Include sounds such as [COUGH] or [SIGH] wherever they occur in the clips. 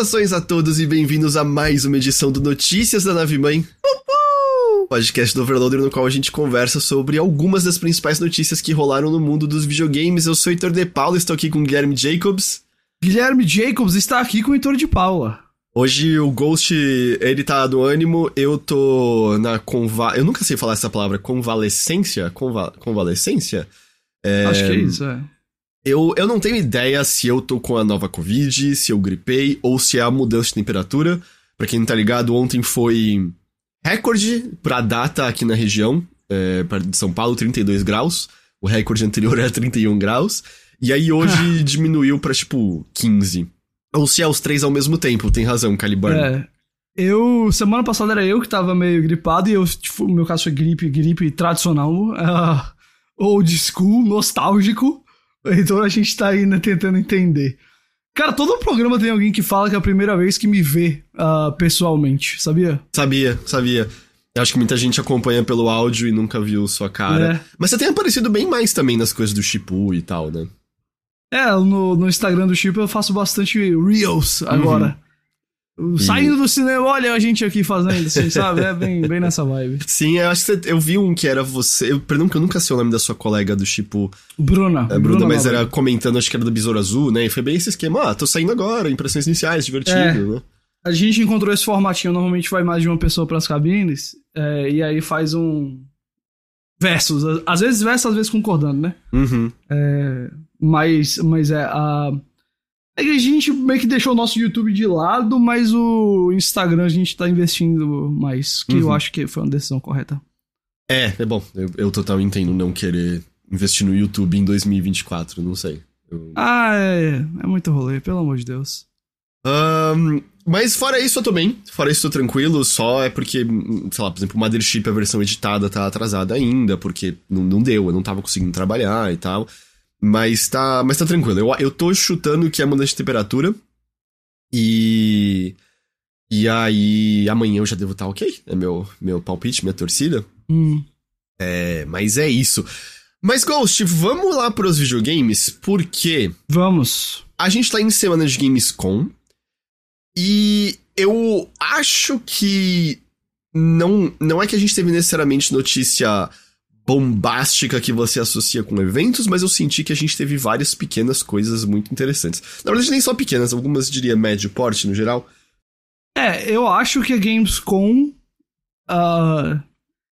Saudações a todos e bem-vindos a mais uma edição do Notícias da Nave Mãe. Podcast do Overloader no qual a gente conversa sobre algumas das principais notícias que rolaram no mundo dos videogames. Eu sou Heitor De Paula, estou aqui com Guilherme Jacobs. Guilherme Jacobs está aqui com o Heitor de Paula. Hoje o Ghost, ele tá no ânimo, eu tô na conva... Eu nunca sei falar essa palavra, convalescência? Conva... Convalescência? É... Acho que é isso, é. Eu, eu não tenho ideia se eu tô com a nova Covid, se eu gripei ou se é a mudança de temperatura. Pra quem não tá ligado, ontem foi recorde pra data aqui na região, é, de São Paulo, 32 graus. O recorde anterior era 31 graus. E aí hoje [LAUGHS] diminuiu pra, tipo, 15. Ou se é os três ao mesmo tempo, tem razão, Caliburn. É. Eu, semana passada era eu que tava meio gripado e eu, tipo, meu caso foi gripe, gripe tradicional, uh, [LAUGHS] old school, nostálgico. Então a gente tá aí né, tentando entender. Cara, todo programa tem alguém que fala que é a primeira vez que me vê uh, pessoalmente, sabia? Sabia, sabia. Eu acho que muita gente acompanha pelo áudio e nunca viu sua cara. É. Mas você tem aparecido bem mais também nas coisas do Shipu e tal, né? É, no, no Instagram do Shipu eu faço bastante Reels agora. Uhum. Saindo do cinema, olha a gente aqui fazendo, assim, [LAUGHS] sabe? É bem, bem nessa vibe. Sim, eu acho que você, eu vi um que era você. Eu, perdão que eu nunca sei o nome da sua colega do tipo. Bruna. É, Bruna, Bruna, mas era comentando, acho que era do Besouro Azul, né? E foi bem esse esquema. Ah, tô saindo agora, impressões iniciais, divertido, é, né? A gente encontrou esse formatinho, normalmente vai mais de uma pessoa pras cabines, é, e aí faz um. Versus. Às vezes versus, às vezes concordando, né? Uhum. É, mas, mas é. A é que a gente meio que deixou o nosso YouTube de lado, mas o Instagram a gente tá investindo mais, que uhum. eu acho que foi uma decisão correta. É, é bom. Eu, eu total entendo não querer investir no YouTube em 2024, não sei. Eu... Ah, é, é muito rolê, pelo amor de Deus. Um, mas fora isso eu tô bem, fora isso eu tô tranquilo, só é porque, sei lá, por exemplo, o Mothership, a versão editada tá atrasada ainda, porque não, não deu, eu não tava conseguindo trabalhar e tal. Mas tá, mas tá tranquilo. Eu, eu tô chutando que é mudança de temperatura. E. E aí, amanhã eu já devo estar tá ok. É meu, meu palpite, minha torcida. Hum. É, mas é isso. Mas, Ghost, vamos lá pros videogames, porque. Vamos. A gente tá em semana de Gamescom. E eu acho que. Não, não é que a gente teve necessariamente notícia bombástica que você associa com eventos, mas eu senti que a gente teve várias pequenas coisas muito interessantes. Na verdade, nem só pequenas, algumas diria médio porte no geral. É, eu acho que a Gamescom. Uh,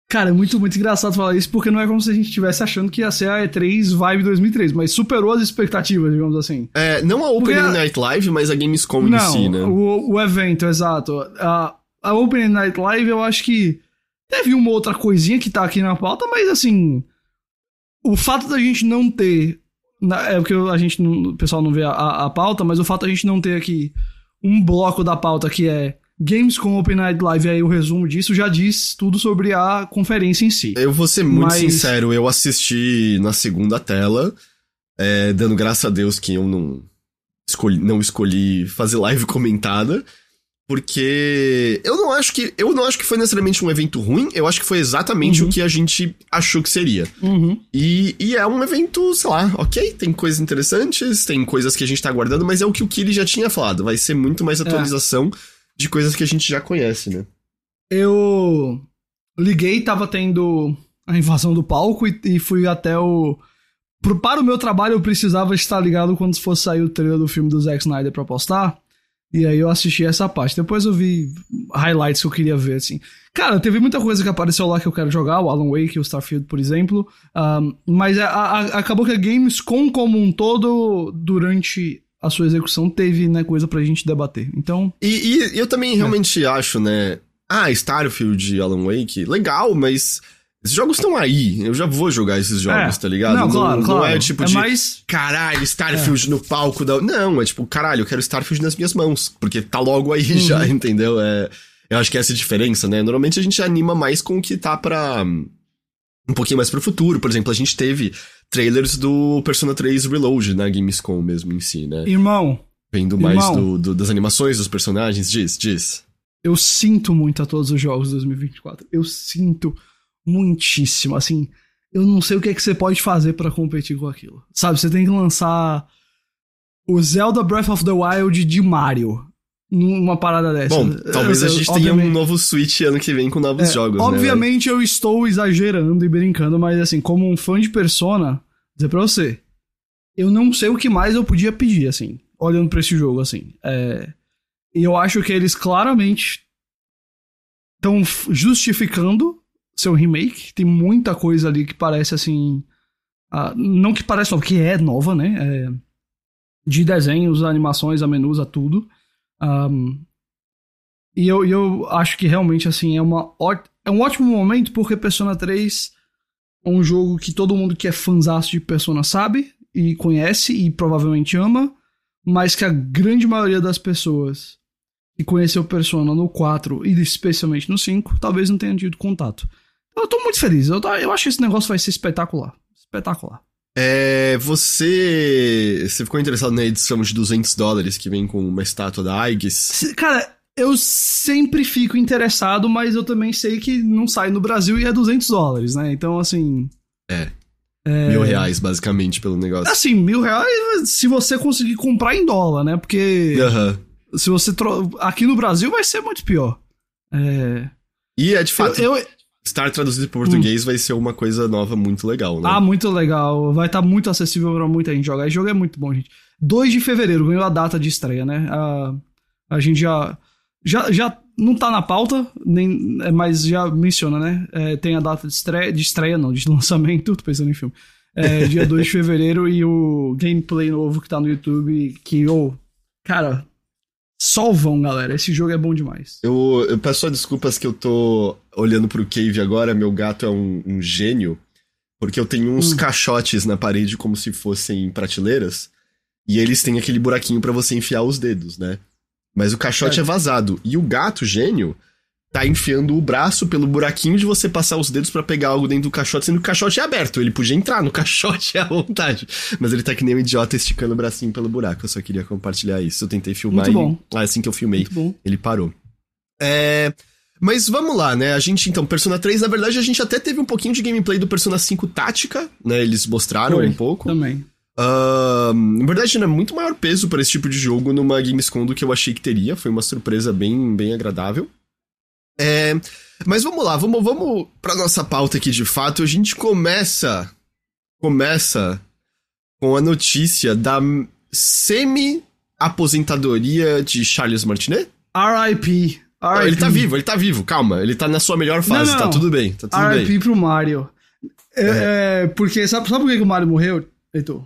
cara, é muito, muito engraçado falar isso, porque não é como se a gente estivesse achando que ia ser a E3 Vibe 2003, mas superou as expectativas, digamos assim. É, não a Open a... Night Live, mas a Gamescom não, em si, né? O, o evento, exato. A, a Open Night Live, eu acho que Teve uma outra coisinha que tá aqui na pauta, mas assim. O fato da gente não ter. É porque a gente não, o pessoal não vê a, a pauta, mas o fato da gente não ter aqui um bloco da pauta que é Games com Open Night Live, aí o resumo disso já diz tudo sobre a conferência em si. Eu vou ser muito mas... sincero, eu assisti na segunda tela, é, dando graças a Deus que eu não escolhi, não escolhi fazer live comentada. Porque eu não acho que. Eu não acho que foi necessariamente um evento ruim, eu acho que foi exatamente uhum. o que a gente achou que seria. Uhum. E, e é um evento, sei lá, ok, tem coisas interessantes, tem coisas que a gente tá aguardando, mas é o que o Kili já tinha falado. Vai ser muito mais é. atualização é. de coisas que a gente já conhece, né? Eu liguei, tava tendo a invasão do palco e, e fui até o. Pro, para o meu trabalho, eu precisava estar ligado quando fosse sair o trailer do filme do Zack Snyder pra postar. E aí eu assisti essa parte. Depois eu vi highlights que eu queria ver, assim. Cara, teve muita coisa que apareceu lá que eu quero jogar, o Alan Wake, o Starfield, por exemplo. Um, mas a, a, acabou que a Gamescom como um todo, durante a sua execução, teve, né, coisa pra gente debater. Então... E, e eu também realmente é. acho, né... Ah, Starfield Alan Wake, legal, mas esses jogos estão aí, eu já vou jogar esses jogos, é. tá ligado? Não, claro, não, claro. não é tipo é de mais... caralho, Starfield é. no palco da. Não, é tipo, caralho, eu quero Starfield nas minhas mãos, porque tá logo aí uhum. já, entendeu? É, eu acho que essa é a diferença, né? Normalmente a gente anima mais com o que tá pra. Um pouquinho mais pro futuro. Por exemplo, a gente teve trailers do Persona 3 Reload na Gamescom mesmo em si, né? Irmão. Vendo mais irmão, do, do, das animações dos personagens, diz, diz. Eu sinto muito a todos os jogos de 2024. Eu sinto muitíssimo. Assim, eu não sei o que é que você pode fazer para competir com aquilo. Sabe, você tem que lançar o Zelda Breath of the Wild de Mario. numa parada dessa. Bom, talvez Eu- a gente tenha um novo Switch ano que vem com novos É, jogos, né? Obviamente eu estou exagerando e brincando, mas assim, como um fã de Persona, dizer pra você, eu não sei o que mais eu podia pedir, assim, olhando pra esse jogo, assim. É, E eu acho que eles claramente estão justificando seu remake. Tem muita coisa ali que parece assim. ah, não que parece nova, que é nova, né? É, de desenhos, animações, a menus, a tudo. Ahm, e eu, eu acho que realmente, assim, é, uma, é um ótimo momento porque Persona 3 é um jogo que todo mundo que é fãzaço de Persona sabe e conhece e provavelmente ama, mas que a grande maioria das pessoas que conheceu Persona no 4 e especialmente no 5 talvez não tenham tido contato. Eu tô muito feliz, eu, eu acho que esse negócio vai ser espetacular. Espetacular. É, você. Você ficou interessado na edição de 200 dólares que vem com uma estátua da Aigis? Se- Cara, eu sempre fico interessado, mas eu também sei que não sai no Brasil e é 200 dólares, né? Então, assim. É. Mil reais, basicamente, pelo negócio. Assim, mil reais se você conseguir comprar em dólar, né? Porque Aham. se você. Tro... Aqui no Brasil vai ser muito pior. É. E é de fato, Eu, eu- estar traduzido para português vai ser uma coisa nova muito legal, né? Ah, muito legal. Vai estar muito acessível pra muita gente jogar. Esse jogo é muito bom, gente. 2 de fevereiro ganhou a data de estreia, né? A, a gente já, já. Já não tá na pauta, nem, é, mas já menciona, né? É, tem a data de estreia, de estreia, não, de [LAUGHS] lançamento, tô pensando em filme. É, dia 2 de fevereiro e o gameplay novo que tá no YouTube, que, ô, cara, só vão, galera. Esse jogo é bom demais. Eu, eu peço só desculpas que eu tô olhando pro Cave agora, meu gato é um, um gênio, porque eu tenho uns Hum. caixotes na parede como se fossem prateleiras, e eles têm aquele buraquinho pra você enfiar os dedos, né? Mas o caixote É. é vazado, e o gato gênio tá enfiando o braço pelo buraquinho de você passar os dedos pra pegar algo dentro do caixote, sendo que o caixote é aberto, ele podia entrar no [LAUGHS] caixote à vontade, mas ele tá que nem um idiota esticando o bracinho pelo buraco, eu só queria compartilhar isso, eu tentei filmar Muito e bom. ah, assim que eu filmei, ele parou. É. Mas vamos lá, né? A gente, então, Persona 3, na verdade, a gente até teve um pouquinho de gameplay do Persona 5 Tática, né? Eles mostraram Foi, um pouco. Também. Ah, na verdade, né, muito maior peso para esse tipo de jogo numa Gamescom do que eu achei que teria. Foi uma surpresa bem, bem agradável. É, mas vamos lá, vamos, vamos pra nossa pauta aqui de fato. A gente começa. Começa com a notícia da semi-aposentadoria de Charles Martinet. R.I.P. Não, ele tá vivo, ele tá vivo, calma. Ele tá na sua melhor fase, Não, tá não. tudo bem, tá tudo bem. RIP pro Mario. É, é, porque, sabe, sabe por que o Mario morreu, Heitor?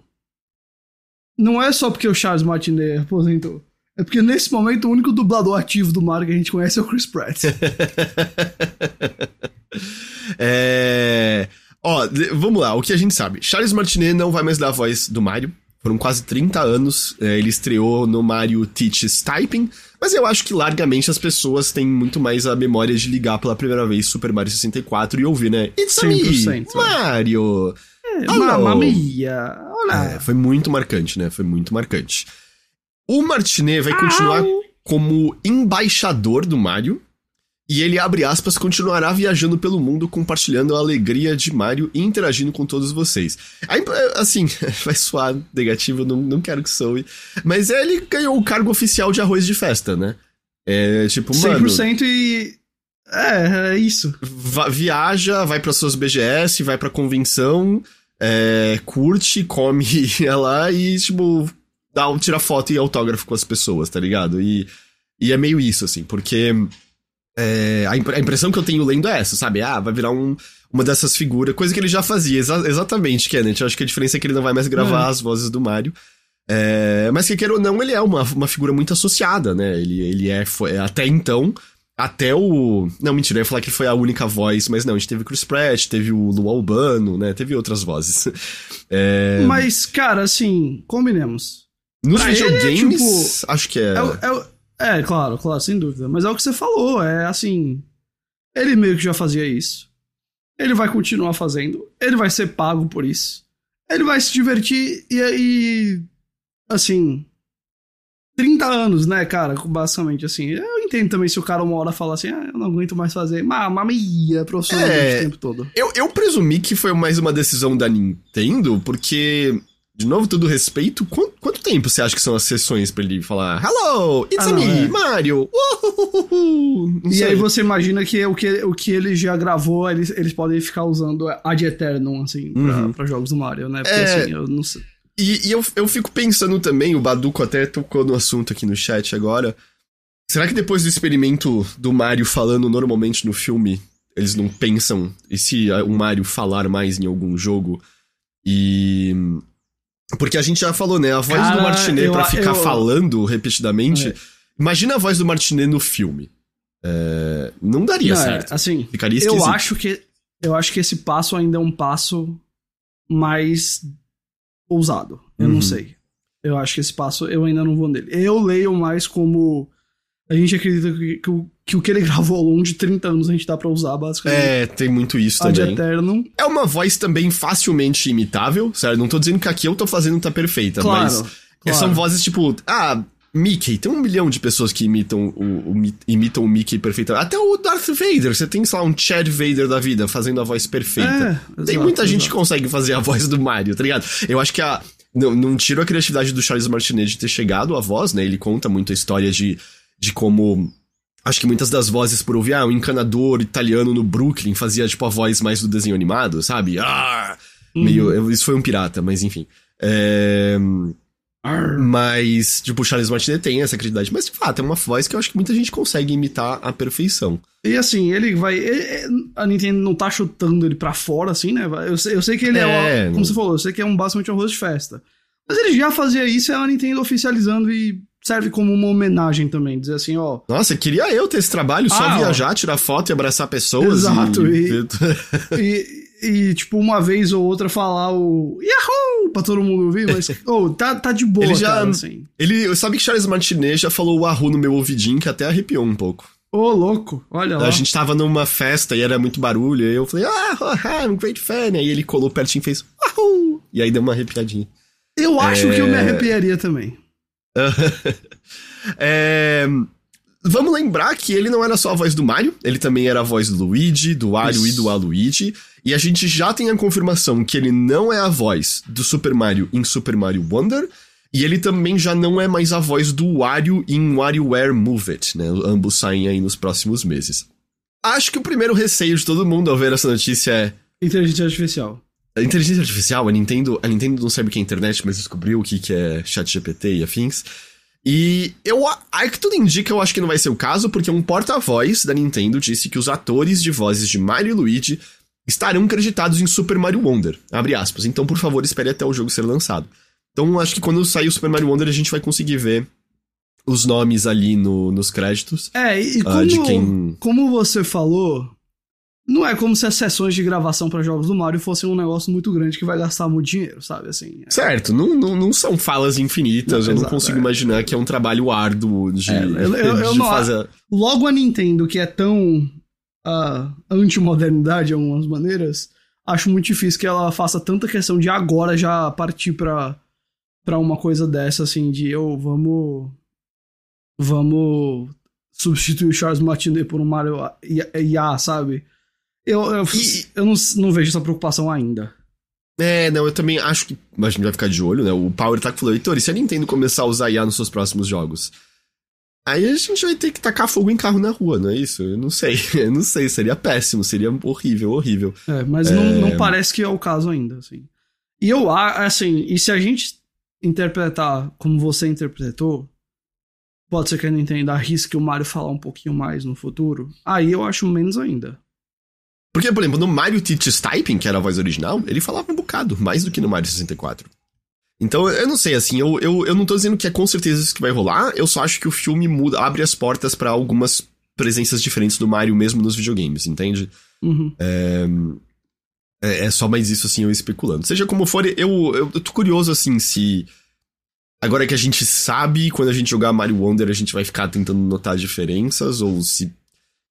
Não é só porque o Charles Martinet aposentou. É porque nesse momento o único dublador ativo do Mario que a gente conhece é o Chris Pratt. [LAUGHS] é... Ó, vamos lá, o que a gente sabe. Charles Martinet não vai mais dar a voz do Mario. Foram quase 30 anos. é, ele estreou no Mario Teaches Typing. Mas eu acho que largamente as pessoas têm muito mais a memória de ligar pela primeira vez Super Mario 64 e ouvir, né? It's a me, 100%, Mario! É. Mamma mia. Olá. É, foi muito marcante, né? Foi muito marcante. O Martinet vai continuar como embaixador do Mario. E ele, abre aspas, continuará viajando pelo mundo compartilhando a alegria de Mario e interagindo com todos vocês. Aí, assim, [LAUGHS] vai soar negativo, não, não quero que soe. Mas ele ganhou o cargo oficial de arroz de festa, né? É tipo, mano. 100% e. É, é isso. va- viaja, vai para suas BGS, vai pra convenção, é, curte, come [LAUGHS] lá e, tipo, dá, um- tira foto e autógrafo com as pessoas, tá ligado? E, e é meio isso, assim, porque é, a, impre- a impressão que eu tenho lendo é essa, sabe? Ah, vai virar um, uma dessas figuras, coisa que ele já fazia, exa- exatamente, Kenneth. Eu acho que a diferença é que ele não vai mais gravar É. as vozes do Mario. É, mas que queira ou não, ele é uma, uma figura muito associada, né? Ele, ele é, foi, até então, até o. Não, mentira, eu ia falar que foi a única voz, mas não, a gente teve Chris Pratt, teve o Lu Albano, né? Teve outras vozes. [LAUGHS] É, Mas, cara, assim, combinemos. Nos ele é, videogames, acho que é. É, é, é, claro, claro, sem dúvida. Mas é o que você falou, é assim. Ele meio que já fazia isso. Ele vai continuar fazendo. Ele vai ser pago por isso. Ele vai se divertir e aí. Assim. 30 anos, né, cara? Basicamente, assim. Eu entendo também se o cara uma hora fala assim, ah, eu não aguento mais fazer. Mamia profissionalmente É. o tempo todo. Eu, eu presumi que foi mais uma decisão da Nintendo, porque de novo, todo respeito, quanto, quanto tempo você acha que são as sessões pra ele falar Hello, it's ah, me, é. Mario! Uhuhuhu. E sei. aí você imagina que o que, o que ele já gravou, eles, eles podem ficar usando ad eternum, assim, pra, uhum. pra jogos do Mario, né? Porque é... assim, eu não sei. E, e eu, eu fico pensando também, o Baduco até tocou no assunto aqui no chat agora. Será que depois do experimento do Mario falando normalmente no filme, eles não pensam e se o Mario falar mais em algum jogo? E porque a gente já falou, né? A voz Cara, do Martinet pra ficar eu... falando repetidamente. É. Imagina a voz do Martinet no filme. É, não daria não, é, certo. Assim, Ficaria esquisito. Eu acho que eu acho que esse passo ainda é um passo mais ousado. Eu uhum. não sei. Eu acho que esse passo eu ainda não vou nele. Eu leio mais como a gente acredita que, que, que, o que ele [LAUGHS] gravou ao longo de 30 anos a gente dá pra usar, basicamente. É, tem muito isso também. Eternum. É uma voz também facilmente imitável, certo? Não tô dizendo que a que eu tô fazendo tá perfeita, claro, mas claro. são vozes tipo, ah, Mickey, tem um milhão de pessoas que imitam o, o, imitam o Mickey perfeitamente. Até o Darth Vader, você tem, sei lá, um Chad Vader da vida fazendo a voz perfeita. É, tem muita exato. gente que consegue fazer a voz do Mario, tá ligado? Eu acho que a. Não, não tiro a criatividade do Charles Martinet de ter chegado à voz, né? Ele conta muito a história de de como Acho que muitas das vozes por ouvir, ah, um encanador italiano no Brooklyn fazia, tipo, a voz mais do desenho animado, sabe? Ah! Meio. Isso foi um pirata, mas enfim. É... Mas, tipo, o Charles Martinet tem essa credibilidade. Mas, de fato, é uma voz que eu acho que muita gente consegue imitar à perfeição. E assim, ele vai. Ele, a Nintendo não tá chutando ele pra fora, assim, né? Eu sei, eu sei que ele é, é uma, Como você falou, eu sei que é um basicamente um arroz de festa. Mas ele já fazia isso e a Nintendo oficializando e serve como uma homenagem também, dizer assim, ó. Nossa, queria eu ter esse trabalho, só ah, viajar, ó. tirar foto e abraçar pessoas. Exato, e, e, [LAUGHS] e, e, tipo, uma vez ou outra falar o Yahoo! pra todo mundo ouvir, mas, [LAUGHS] oh, tá, tá de boa, ele já, cara, assim. Ele, sabe que Charles Martinet já falou o Yahoo no meu ouvidinho, que até arrepiou um pouco. Ô, oh, louco, olha lá. A gente tava numa festa e era muito barulho, e eu falei, ah, I'm a great fan. Aí ele colou pertinho e fez, Wahoo! E aí deu uma arrepiadinha. Eu acho é... que eu me arrepiaria também. [LAUGHS] é... Vamos lembrar que ele não era só a voz do Mario, ele também era a voz do Luigi, do Wario e do Aluigi. E a gente já tem a confirmação que ele não é a voz do Super Mario em Super Mario Wonder. E ele também já não é mais a voz do Wario em WarioWare Move It, né? Ambos saem aí nos próximos meses. Acho que o primeiro receio de todo mundo ao ver essa notícia é. Inteligência artificial. A inteligência artificial, a Nintendo, a Nintendo não sabe o que é internet, mas descobriu o que, que é chat GPT e afins. E eu, aí que tudo indica, eu acho que não vai ser o caso, porque um porta-voz da Nintendo disse que os atores de vozes de Mario e Luigi estarão creditados em Super Mario Wonder, abre aspas. Então, por favor, espere até o jogo ser lançado. Então, acho que quando sair o Super Mario Wonder, a gente vai conseguir ver os nomes ali no, nos créditos. É, e como, uh, quem... como você falou, não é como se as sessões de gravação para jogos do Mario fossem um negócio muito grande que vai gastar muito dinheiro, sabe? Assim, é... Certo, não, não, não, são falas infinitas, não, eu exato, não consigo é. imaginar que é um trabalho árduo de, é, eu, eu, eu de não, fazer. Logo a Nintendo, que é tão uh, anti-modernidade de algumas maneiras, acho muito difícil que ela faça tanta questão de agora já partir pra, pra uma coisa dessa, assim, de eu, oh, vamos. Vamos substituir o Charles Martinet por um Mario IA, sabe? Eu, eu, e, eu não, não vejo essa preocupação ainda. É, não, eu também acho que a gente vai ficar de olho, né? O Power tá falou, Heitor, e se a Nintendo começar a usar IA nos seus próximos jogos? Aí a gente vai ter que tacar fogo em carro na rua, não é isso? Eu não sei, [LAUGHS] eu não sei, seria péssimo, seria horrível, horrível. É, mas é... Não, não parece que é o caso ainda, assim. E eu, assim, e se a gente interpretar como você interpretou, pode ser que a Nintendo arrisque o Mario falar um pouquinho mais no futuro, aí eu acho menos ainda. Porque, por exemplo, no Mario Teaches Typing, que era a voz original, ele falava um bocado, mais do que no Mario 64. Então, eu não sei, assim, eu, eu, eu não tô dizendo que é com certeza isso que vai rolar, eu só acho que o filme muda, abre as portas para algumas presenças diferentes do Mario mesmo nos videogames, entende? Uhum. É, é, é, só mais isso, assim, eu especulando. Seja como for, eu, eu, eu tô curioso, assim, se... Agora que a gente sabe, quando a gente jogar Mario Wonder, a gente vai ficar tentando notar diferenças, ou se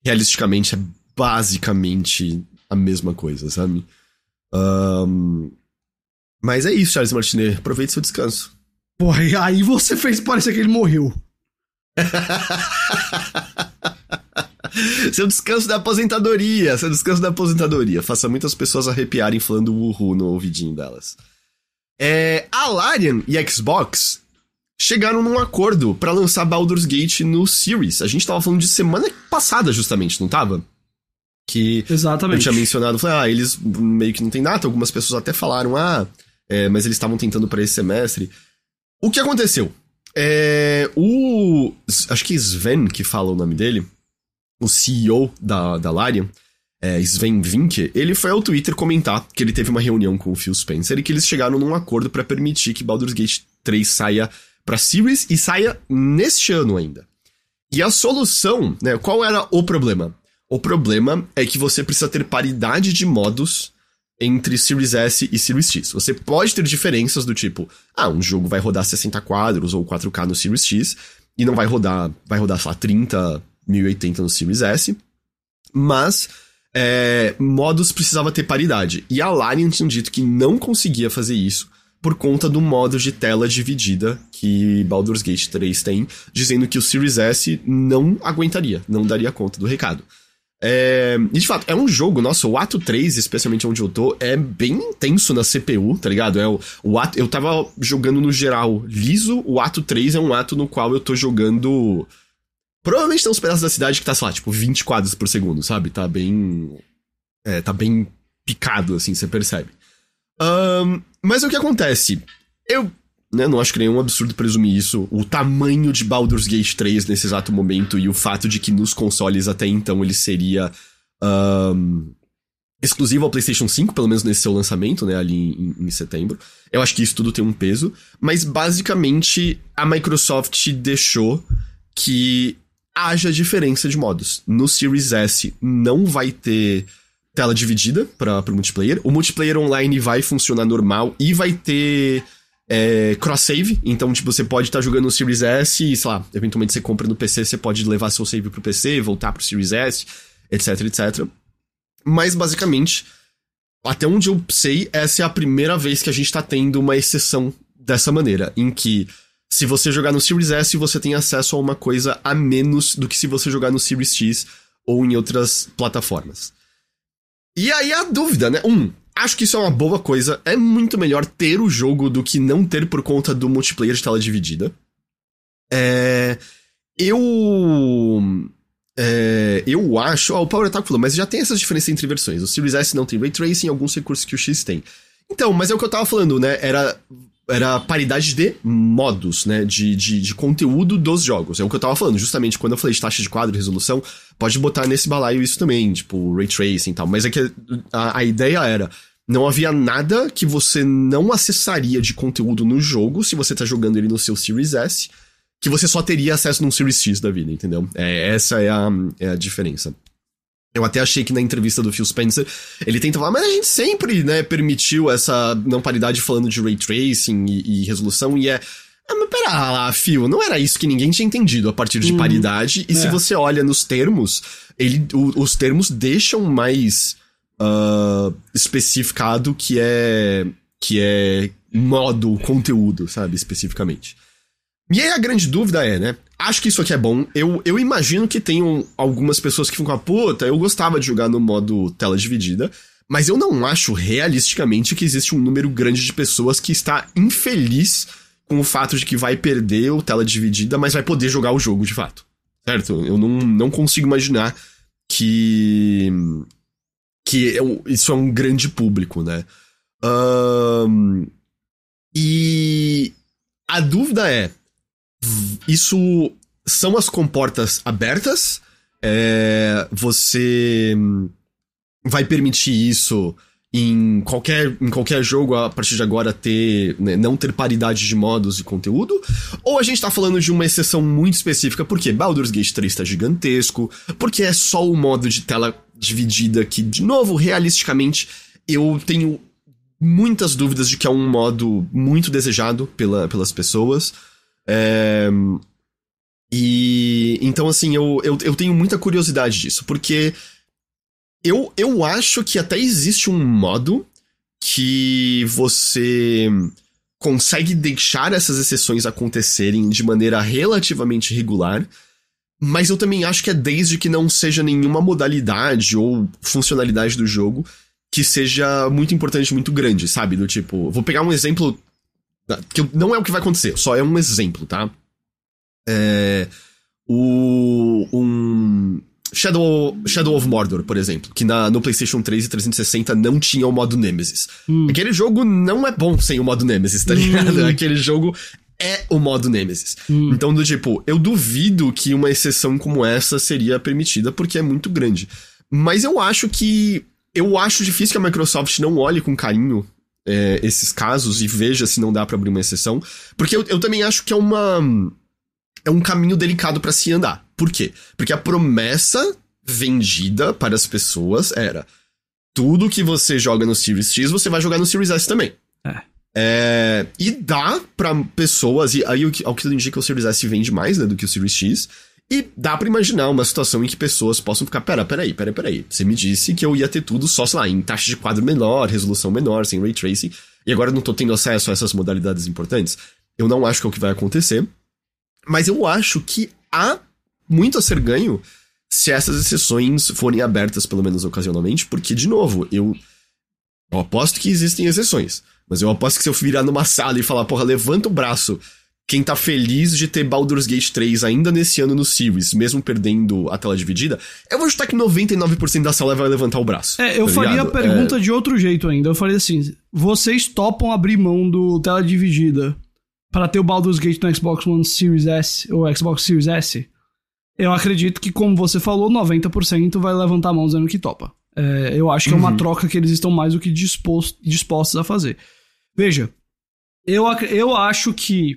realisticamente é basicamente a mesma coisa, sabe? Um, mas é isso, Charles Martinet. Aproveite seu descanso. Porra, aí você fez parecer que ele morreu. [LAUGHS] seu descanso da aposentadoria, seu descanso da aposentadoria. Faça muitas pessoas arrepiarem falando uhul no ouvidinho delas. É, a Larian e Xbox chegaram num acordo para lançar Baldur's Gate no Series. A gente tava falando de semana passada, justamente, não tava? Que Exatamente. eu tinha mencionado, falei, ah, eles meio que não tem data, algumas pessoas até falaram, ah, é, mas eles estavam tentando para esse semestre. O que aconteceu? É, o. Acho que Sven, que fala o nome dele, o CEO da, da Larian, é, Sven Vinke, ele foi ao Twitter comentar que ele teve uma reunião com o Phil Spencer e que eles chegaram num acordo para permitir que Baldur's Gate 3 saia pra Series e saia neste ano ainda. E a solução, né? Qual era o problema? O problema é que você precisa ter paridade de modos entre Series S e Series X. Você pode ter diferenças do tipo, ah, um jogo vai rodar 60 quadros ou 4K no Series X e não vai rodar, vai rodar, lá, 30, 1080 no Series S, mas é, modos precisava ter paridade. E a Larian tinha dito que não conseguia fazer isso por conta do modo de tela dividida que Baldur's Gate 3 tem, dizendo que o Series S não aguentaria, não daria conta do recado. É, e de fato, é um jogo, nossa, o ato 3, especialmente onde eu tô, é bem intenso na CPU, tá ligado? É o, o ato, eu tava jogando no geral liso, o ato 3 é um ato no qual eu tô jogando. Provavelmente tem uns pedaços da cidade que tá, sei lá, tipo, 20 quadros por segundo, sabe? Tá bem. É, tá bem picado, assim, você percebe. Um, mas o que acontece? Eu né, não acho que nenhum absurdo presumir isso. O tamanho de Baldur's Gate 3 nesse exato momento e o fato de que nos consoles até então ele seria um, exclusivo ao PlayStation 5, pelo menos nesse seu lançamento, né, ali em, em, setembro. Eu acho que isso tudo tem um peso. Mas basicamente a Microsoft deixou que haja diferença de modos. No Series S não vai ter tela dividida para o multiplayer. O multiplayer online vai funcionar normal e vai ter é, cross-save. Então, tipo, você pode estar tá jogando no Series S e, sei lá, eventualmente você compra no PC, você pode levar seu save pro PC, voltar pro Series S, etc, etc. Mas, basicamente, até onde eu sei, essa é a primeira vez que a gente tá tendo uma exceção dessa maneira, em que se você jogar no Series S, você tem acesso a uma coisa a menos do que se você jogar no Series X ou em outras plataformas. E aí a dúvida, né? Um, acho que isso é uma boa coisa. É muito melhor ter o jogo do que não ter por conta do multiplayer de tela dividida. É. Eu. É, eu acho. Ó, o Power Attack falou, mas já tem essas diferenças entre versões. O Series S não tem Ray Tracing, alguns recursos que o X tem. Então, mas é o que eu tava falando, né? Era era paridade de modos, né? De, de, de, conteúdo dos jogos. É o que eu tava falando, justamente quando eu falei de taxa de quadro e resolução, pode botar nesse balaio isso também, tipo, ray tracing e tal. Mas é que a, a ideia era. Não havia nada que você não acessaria de conteúdo no jogo se você tá jogando ele no seu Series S, que você só teria acesso num Series X da vida, entendeu? É, essa é a, é a diferença. Eu até achei que na entrevista do Phil Spencer ele tenta falar, mas a gente sempre, né, permitiu essa não paridade falando de ray tracing e, e resolução, e é. Ah, mas pera lá, Phil, não era isso que ninguém tinha entendido a partir de hum, paridade. E é. se você olha nos termos, ele, o, os termos deixam mais uh, especificado que é. que é modo, conteúdo, sabe, especificamente. E aí a grande dúvida é, né? Acho que isso aqui é bom. Eu, eu imagino que tenham algumas pessoas que ficam, puta, eu gostava de jogar no modo tela dividida, mas eu não acho realisticamente que existe um número grande de pessoas que está infeliz com o fato de que vai perder o tela dividida, mas vai poder jogar o jogo de fato. Certo? Eu não, não consigo imaginar que. que isso é um grande público, né? Um, e. A dúvida é isso são as comportas abertas. É, você vai permitir isso em qualquer, em qualquer jogo a partir de agora ter né, não ter paridade de modos e conteúdo ou a gente tá falando de uma exceção muito específica porque Baldur's Gate 3 tá gigantesco porque é só o modo de tela dividida que de novo realisticamente eu tenho muitas dúvidas de que é um modo muito desejado pela, pelas pessoas é... E então, assim, eu, eu, eu tenho muita curiosidade disso, porque eu, eu acho que até existe um modo que você consegue deixar essas exceções acontecerem de maneira relativamente regular, mas eu também acho que é desde que não seja nenhuma modalidade ou funcionalidade do jogo que seja muito importante, muito grande, sabe? Do tipo, vou pegar um exemplo que não é o que vai acontecer, só é um exemplo, tá? É, o um Shadow, Shadow of Mordor, por exemplo, que na, no PlayStation 3 e 360 não tinha o modo Nemesis. Hum. Aquele jogo não é bom sem o modo Nemesis, tá ligado? Hum. [LAUGHS] Aquele jogo é o modo Nemesis. Hum. Então, do tipo, eu duvido que uma exceção como essa seria permitida porque é muito grande. Mas eu acho que. Eu acho difícil que a Microsoft não olhe com carinho é, esses casos e veja se não dá para abrir uma exceção. Porque eu, eu também acho que é uma. É um caminho delicado para se andar. Por quê? Porque a promessa vendida para as pessoas era: tudo que você joga no Series X, você vai jogar no Series S também. É. É, e dá para pessoas, e aí ao que tudo indica o Series S vende mais né, do que o Series X, e dá para imaginar uma situação em que pessoas possam ficar, pera, peraí, peraí, peraí, você me disse que eu ia ter tudo só, sei lá, em taxa de quadro menor, resolução menor, sem ray tracing, e agora eu não tô tendo acesso a essas modalidades importantes. Eu não acho que é o que vai acontecer, mas eu acho que há muito a ser ganho se essas exceções forem abertas, pelo menos ocasionalmente, porque, de novo, eu, eu aposto que existem exceções. Mas eu aposto que se eu virar numa sala e falar, porra, levanta o braço. Quem tá feliz de ter Baldur's Gate 3 ainda nesse ano no Series, mesmo perdendo a tela dividida, eu vou chutar que 99% da sala vai levantar o braço. É, eu tá faria ligado? a pergunta é... de outro jeito ainda. Eu faria assim: vocês topam abrir mão do tela dividida para ter o Baldur's Gate no Xbox One Series S ou Xbox Series S? Eu acredito que, como você falou, 90% vai levantar a mão dizendo que topa. É, eu acho que uhum. é uma uhum. troca que eles estão mais do que disposto, dispostos a fazer. Veja, eu, eu acho que,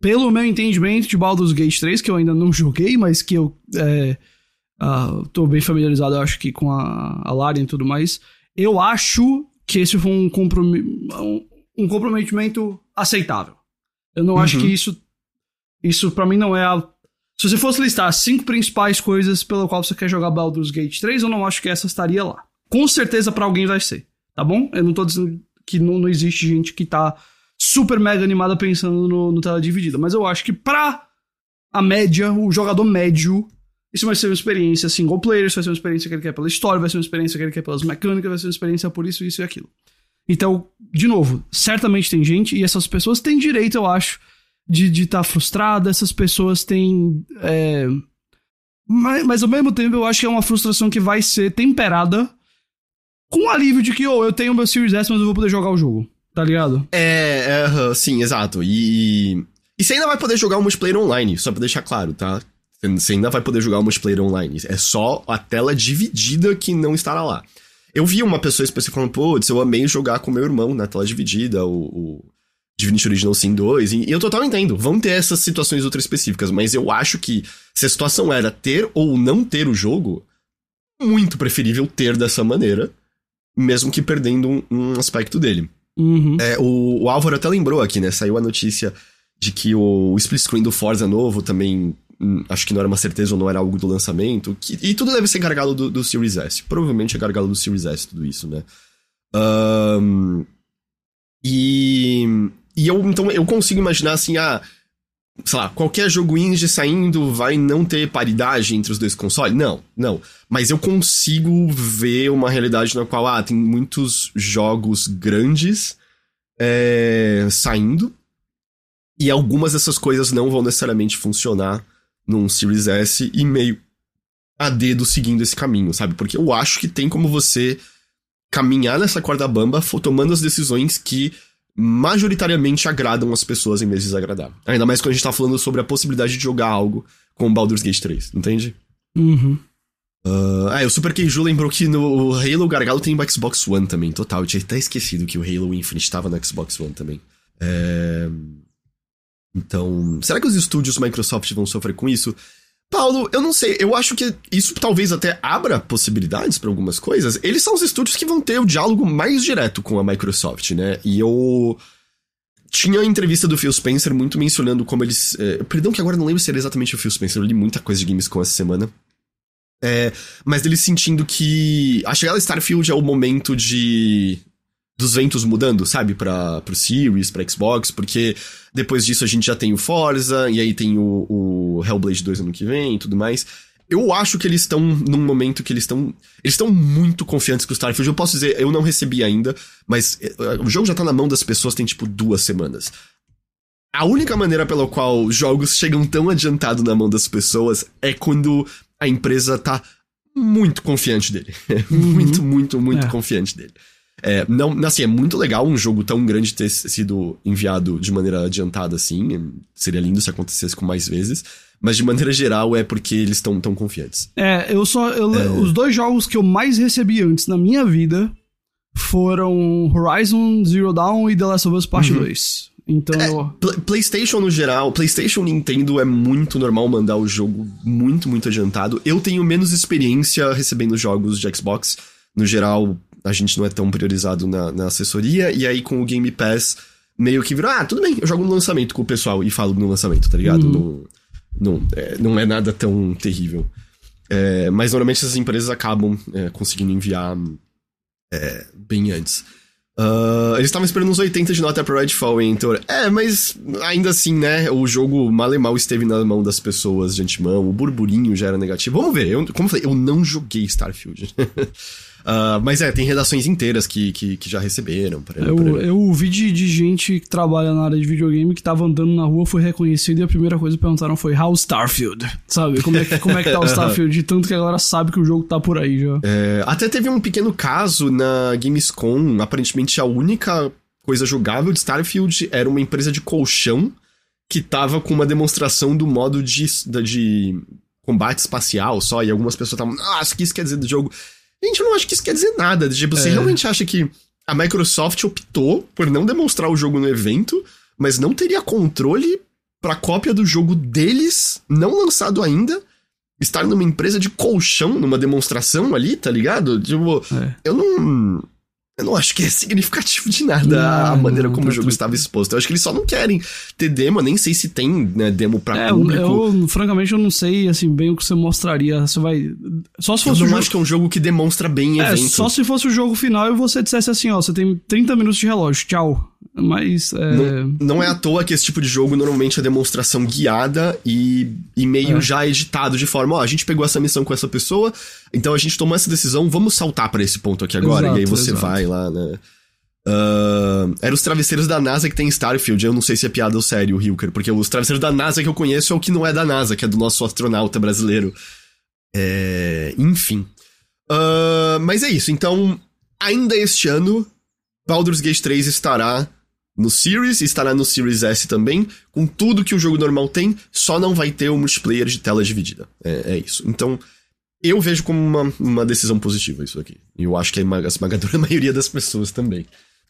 pelo meu entendimento de Baldur's Gate 3, que eu ainda não joguei, mas que eu é, uh, tô bem familiarizado, eu acho que com a, a Larian e tudo mais, eu acho que esse foi um, comprom um, um comprometimento aceitável. Eu não uhum. acho que isso, isso para mim não é a se você fosse listar as cinco principais coisas pela qual você quer jogar Baldur's Gate 3, eu não acho que essa estaria lá. Com certeza para alguém vai ser, tá bom? Eu não tô dizendo que não, não existe gente que tá super mega animada pensando no, no tela dividida, mas eu acho que pra a média, o jogador médio, isso vai ser uma experiência single player, isso vai ser uma experiência que ele quer pela história, vai ser uma experiência que ele quer pelas mecânicas, vai ser uma experiência por isso, isso e aquilo. Então, de novo, certamente tem gente, e essas pessoas têm direito, eu acho, de estar tá frustrada, essas pessoas têm. É... Mas, mas, ao mesmo tempo eu acho que é uma frustração que vai ser temperada com o alívio de que, oh, eu tenho meu Series S, mas eu vou poder jogar o jogo. Tá ligado? É, é sim, exato. E. E você ainda vai poder jogar o multiplayer online, só pra deixar claro, tá? Você ainda vai poder jogar o multiplayer online. É só a tela dividida que não estará lá. Eu vi uma pessoa específica falando, putz, eu amei jogar com meu irmão na tela dividida, o, o Divinity Original Sin 2, e eu total entendo, vão ter essas situações ultra específicas, mas eu acho que se a situação era ter ou não ter o jogo, muito preferível ter dessa maneira, mesmo que perdendo um, um aspecto dele. Uhum. É, o, o, Álvaro até lembrou aqui, né? Saiu a notícia de que o, o split screen do Forza novo também. Hum, acho que não era uma certeza ou não era algo do lançamento. Que, e tudo deve ser gargalo do, do Series S. Provavelmente é gargalo do Series S, tudo isso, né? Um, e e eu, então, eu consigo imaginar assim, ah, sei lá, qualquer jogo indie saindo vai não ter paridade entre os dois consoles? Não, não. Mas eu consigo ver uma realidade na qual, ah, tem muitos jogos grandes é, saindo. E algumas dessas coisas não vão necessariamente funcionar num Series S e meio a dedo seguindo esse caminho, sabe? Porque eu acho que tem como você caminhar nessa corda bamba tomando as decisões que majoritariamente agradam as pessoas em vez de desagradar. Ainda mais quando a gente tá falando sobre a possibilidade de jogar algo com Baldur's Gate 3, entende? Uhum. Uh, ah, o Super Keiju lembrou que no Halo Gargalo tem no Xbox One também, total. Eu tinha até esquecido que o Halo Infinite tava no Xbox One também. É... Então, será que os estúdios Microsoft vão sofrer com isso? Paulo, eu não sei, eu acho que isso talvez até abra possibilidades para algumas coisas. Eles são os estúdios que vão ter o diálogo mais direto com a Microsoft, né? E eu tinha a entrevista do Phil Spencer muito mencionando como eles. É, perdão que agora não lembro se era exatamente o Phil Spencer, eu li muita coisa de games com essa semana. É, mas eles sentindo que a chegada de Starfield é o momento de dos ventos mudando, sabe? Pra, pro Series, pra Xbox, porque depois disso a gente já tem o Forza, e aí tem o, o Hellblade 2 ano que vem e tudo mais. eu acho que eles estão num momento que eles estão. Eles estão muito confiantes com o Starfield. Eu posso dizer, eu não recebi ainda, mas eh, o jogo já tá na mão das pessoas tem tipo duas semanas. A única maneira pela qual jogos chegam tão adiantado na mão das pessoas é quando a empresa tá muito confiante dele. [LAUGHS] Uhum. muito, muito, muito é. confiante dele. É, não, assim, é muito legal um jogo tão grande ter sido enviado de maneira adiantada assim. Seria lindo se acontecesse com mais vezes. Mas de maneira geral é porque eles estão tão confiantes. É, eu só. Eu, é... Os dois jogos que eu mais recebi antes na minha vida foram Horizon Zero Dawn e The Last of Us Part uhum. 2. Então. É, PlayStation no geral, PlayStation Nintendo é muito normal mandar o jogo muito, muito adiantado. Eu tenho menos experiência recebendo jogos de Xbox. No geral, a gente não é tão priorizado na, na assessoria. E aí com o Game Pass, meio que virou, ah, tudo bem, eu jogo no lançamento com o pessoal e falo no lançamento, tá ligado? Uhum. Não, é, não é nada tão terrível. É, mas normalmente essas empresas acabam é, conseguindo enviar é, bem antes. Uh, eles estavam esperando uns 80 de nota pro Redfall, Heitor. É, mas ainda assim, né? O jogo mal e mal esteve na mão das pessoas de antemão. O burburinho já era negativo. Vamos ver. Eu, como eu falei, eu não joguei Starfield. [LAUGHS] Uh, mas é, tem redações inteiras que, que, que já receberam. Pra, eu, pra... eu ouvi de, de gente que trabalha na área de videogame que tava andando na rua, foi reconhecido e a primeira coisa que perguntaram foi How Starfield? Sabe? Como é, que, como é que tá o [LAUGHS] Starfield? Tanto que agora sabe que o jogo tá por aí já. É, até teve um pequeno caso na Gamescom, aparentemente a única coisa jogável de Starfield era uma empresa de colchão que tava com uma demonstração do modo de, de combate espacial só, e algumas pessoas estavam, o que isso quer dizer do jogo? Gente, eu não acho que isso quer dizer nada. Tipo, é. você realmente acha que a Microsoft optou por não demonstrar o jogo no evento, mas não teria controle pra cópia do jogo deles, não lançado ainda, estar numa empresa de colchão, numa demonstração ali, tá ligado? Tipo, é. eu não. Eu não acho que é significativo de nada não, a maneira não, como tá o jogo estava exposto. Eu acho que eles só não querem ter demo, nem sei se tem né, demo pra é, público. Eu, francamente, eu não sei assim bem o que você mostraria. Você vai. Só se fosse eu não jogo... acho que é um jogo que demonstra bem é, evento. Só se fosse o jogo final e você dissesse assim, ó, você tem 30 minutos de relógio, tchau. Mas. É... Não, não, é à toa que esse tipo de jogo normalmente é demonstração guiada e, e meio é. já editado de forma: ó, a gente pegou essa missão com essa pessoa, então a gente tomou essa decisão, vamos saltar para esse ponto aqui agora. Exato, e aí você exato. vai lá, né? Uh, era os travesseiros da NASA que tem Starfield. Eu não sei se é piada ou sério, Hilker, porque os travesseiros da NASA que eu conheço é o que não é da NASA, que é do nosso astronauta brasileiro. É, enfim. Uh, mas é isso. Então, ainda este ano, Baldur's Gate 3 estará no Series, estará no Series S também, com tudo que o jogo normal tem, só não vai ter o multiplayer de tela dividida. É, é isso. Então, eu vejo como uma, uma decisão positiva isso aqui. E eu acho que [LAUGHS] a esmagadora maioria das pessoas também.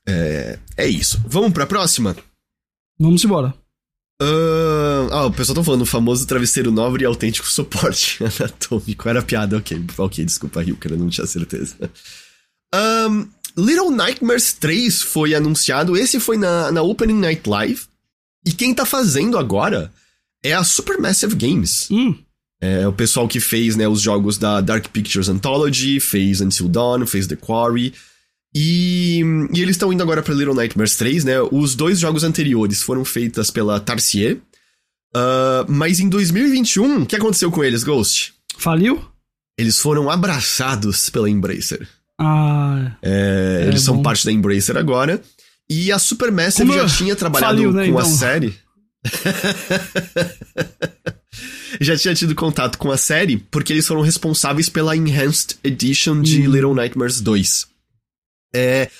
É, é isso. Vamos pra próxima? Vamos embora. Uh, ah, o pessoal tá falando o famoso travesseiro nobre e autêntico suporte [LAUGHS] anatômico. Era piada, ok. Ok, desculpa, Rio, eu não tinha certeza. Um, Little Nightmares 3 foi anunciado, esse foi na, na Opening Night Live. E quem tá fazendo agora é a Supermassive Games. Hum. É o pessoal que fez né, os jogos da Dark Pictures Anthology, fez Until Dawn, fez The Quarry. E, e eles estão indo agora para Little Nightmares 3, né? Os dois jogos anteriores foram feitos pela Tarsier. Uh, mas em 2021, o que aconteceu com eles, Ghost? Faliu? Eles foram abraçados pela Embracer. Ah. É, eles bom. são parte da Embracer agora. E a Supermassive Como já tinha trabalhado faliu, né, com então? a série. [LAUGHS] já tinha tido contato com a série porque eles foram responsáveis pela Enhanced Edition de hum. Little Nightmares 2. É.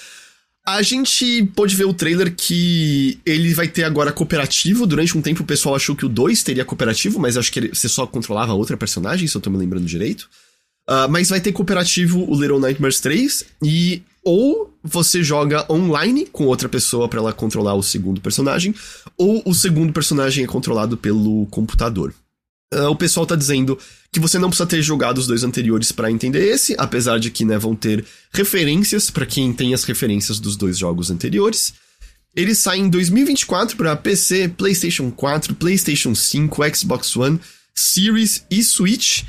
A gente pôde ver o trailer que ele vai ter agora cooperativo. Durante um tempo o pessoal achou que o 2 teria cooperativo, mas acho que você só controlava outra personagem, se eu tô me lembrando direito. Uh, mas vai ter cooperativo o Little Nightmares 3 e ou você joga online com outra pessoa para ela controlar o segundo personagem, ou o segundo personagem é controlado pelo computador. Uh, o pessoal tá dizendo que você não precisa ter jogado os dois anteriores para entender esse, apesar de que né, vão ter referências para quem tem as referências dos dois jogos anteriores. Ele sai em 2024 para PC, PlayStation 4, PlayStation 5, Xbox One, Series e Switch.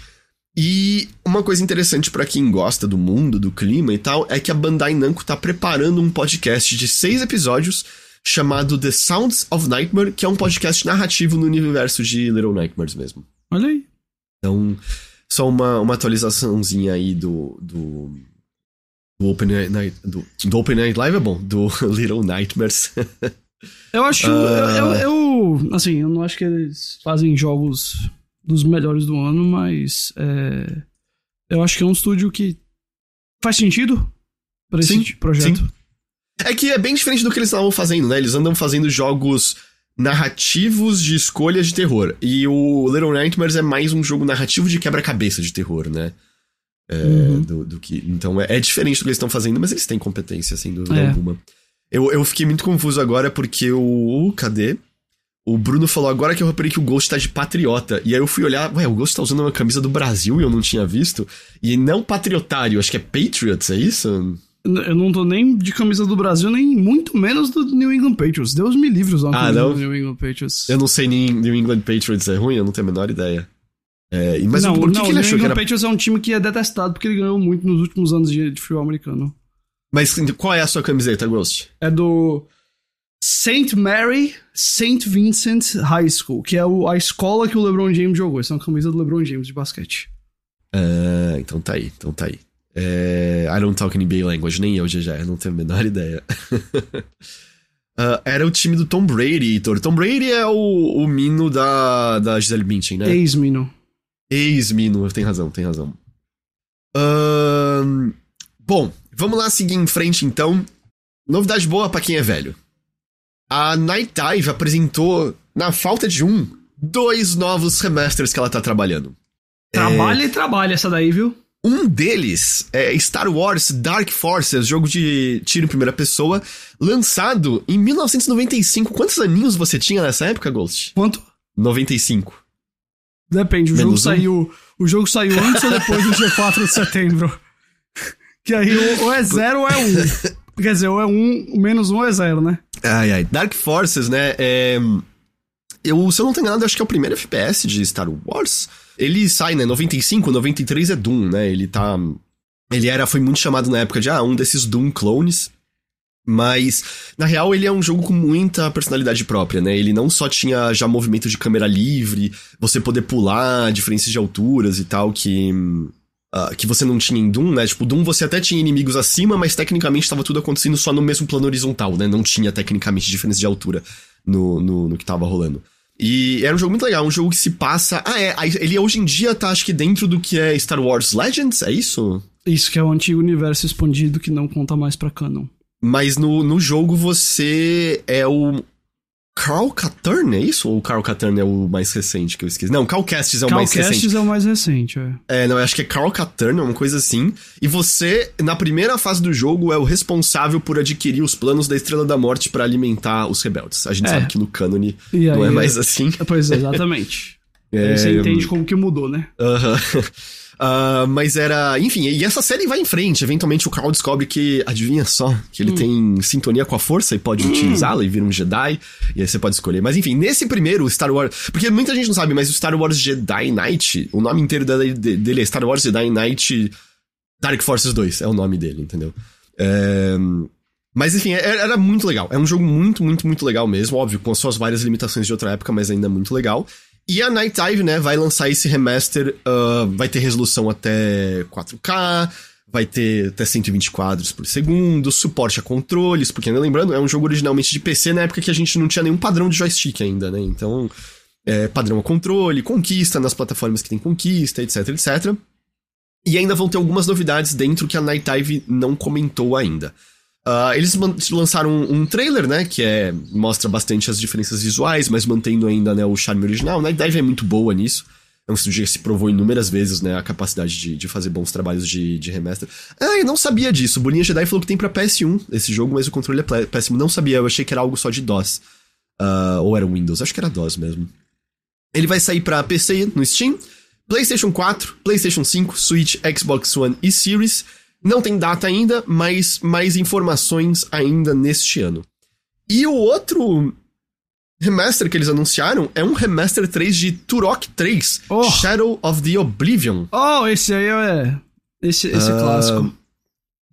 E uma coisa interessante para quem gosta do mundo, do clima e tal, é que a Bandai Namco tá preparando um podcast de seis episódios chamado The Sounds of Nightmare, que é um podcast narrativo no universo de Little Nightmares mesmo. Olha aí. Então, só uma, uma atualizaçãozinha aí do, do, do Open Night, do, do Open Night Live é bom, do [LAUGHS] Little Nightmares. eu acho, uh... eu, eu, eu, assim, eu não acho que eles fazem jogos dos melhores do ano, mas é, eu acho que é um estúdio que faz sentido para esse sim, projeto. Sim. É que é bem diferente do que eles estavam fazendo, né? Eles andam fazendo jogos narrativos de escolhas de terror. E o Little Nightmares é mais um jogo narrativo de quebra-cabeça de terror, né? É, uhum. do, do, que, então é, é, diferente do que eles estão fazendo, mas eles têm competência, sem dúvida é. alguma. Eu, eu fiquei muito confuso agora porque o. Cadê? O Bruno falou agora que eu reparei que o Ghost tá de patriota. E aí eu fui olhar, ué, o Ghost tá usando uma camisa do Brasil e eu não tinha visto. E não patriotário, acho que é Patriots, é isso? Eu não tô nem de camisa do Brasil, nem muito menos do New England Patriots. Deus me livre usar uma ah, camisa não? do New England Patriots. Eu não sei nem New England Patriots é ruim, eu não tenho a menor ideia. É, mas não, por que, não, que ele achou New England que era... Patriots é um time que é detestado porque ele ganhou muito nos últimos anos de, de futebol americano. Mas qual é a sua camiseta, Ghost? É do St. Mary St. Vincent High School, que é a escola que o LeBron James jogou. Essa é uma camisa do LeBron James de basquete. Ah, então tá aí, então tá aí. É, I don't talk NBA language, nem eu já já, não tenho a menor ideia. uh, [LAUGHS] era o time do Tom Brady, Heitor. Tom Brady é o, o mino da, da Gisele Bündchen, né? Ex-mino. Ex-mino, tem razão, tem razão. Uh, bom, vamos lá seguir em frente então. Novidade boa para quem é velho. A Night Dive apresentou, na falta de um, dois novos remasters que ela tá trabalhando. Trabalha é... e trabalha essa daí, viu? Um deles é Star Wars Dark Forces, jogo de tiro em primeira pessoa, lançado em 1995. Quantos aninhos você tinha nessa época, Ghost? Quanto? 95. Depende, o Menos jogo um? saiu. O jogo saiu antes ou depois do dia 4 de setembro? [LAUGHS] Que aí ou é zero ou é um. [LAUGHS] Quer dizer, ou é um, menos um é zero, né? Ai, ai. Dark Forces, né? É... Eu, se eu não tenho nada, acho que é o primeiro FPS de Star Wars. Ele sai, né? 95, 93 é Doom, né? Ele tá. Ele era, foi muito chamado na época de, ah, um desses Doom clones. Mas, na real, ele é um jogo com muita personalidade própria, né? Ele não só tinha já movimento de câmera livre, você poder pular, diferenças de alturas e tal, que. Uh, que você não tinha em Doom, né? Tipo, Doom você até tinha inimigos acima, mas tecnicamente estava tudo acontecendo só no mesmo plano horizontal, né? Não tinha tecnicamente diferença de altura no, no, no que tava rolando. E era um jogo muito legal, um jogo que se passa. Ah, é. Ele hoje em dia tá, acho que, dentro do que é Star Wars Legends, é isso? Isso, que é o antigo universo expandido que não conta mais pra canon. Mas no, no jogo você é o Carl Caturn, é isso? Ou o Carl Caturn é o mais recente que eu esqueci? Não, Carl Castis é o Carl mais Castis recente. Carl Castis é o mais recente, é. É, não, eu acho que é Carl Caturn, uma coisa assim. E você, na primeira fase do jogo, é o responsável por adquirir os planos da Estrela da Morte para alimentar os rebeldes. A gente é. sabe que no cânone não é mais assim. Pois é, [LAUGHS] exatamente. é, você entende como que mudou, né? Aham. Uh -huh. Uh, mas era. Enfim, e essa série vai em frente. Eventualmente o Carl descobre que, adivinha só, que ele hum. tem sintonia com a força e pode hum. utilizá-la e vira um Jedi. E aí você pode escolher. Mas enfim, nesse primeiro Star Wars. Porque muita gente não sabe, mas o Star Wars Jedi Knight, o nome inteiro dele é Star Wars Jedi Knight Dark Forces 2, é o nome dele, entendeu? É... Mas enfim, é, era muito legal. É um jogo muito, muito, muito legal mesmo. Óbvio, com suas várias limitações de outra época, mas ainda muito legal. E a Night Dive, né, vai lançar esse remaster, uh, vai ter resolução até 4K, vai ter até 120 quadros por segundo, suporte a controles, porque, né, lembrando, é um jogo originalmente de PC na época que a gente não tinha nenhum padrão de joystick ainda, né? Então, é, padrão a controle, conquista nas plataformas que tem conquista, etc, etc. E ainda vão ter algumas novidades dentro que a Night Dive não comentou ainda. Uh, eles lançaram um, um, trailer, né? Que é, mostra bastante as diferenças visuais, mas mantendo ainda né, o charme original. Night Dive é muito boa nisso. É um estúdio que se provou inúmeras vezes, né? A capacidade de, de fazer bons trabalhos de, de remaster. Ah, eu não sabia disso. O Bolinha Jedi falou que tem pra PS1 esse jogo, mas o controle é péssimo. Não sabia, eu achei que era algo só de DOS. Uh, ou era Windows, acho que era DOS mesmo. Ele vai sair pra PC no Steam, PlayStation 4, PlayStation 5, Switch, Xbox One e Series. Não tem data ainda, mas mais informações ainda neste ano. E o outro remaster que eles anunciaram é um remaster 3 de Turok 3, oh. Shadow of the Oblivion. Oh, esse aí é. Esse, esse uh, clássico.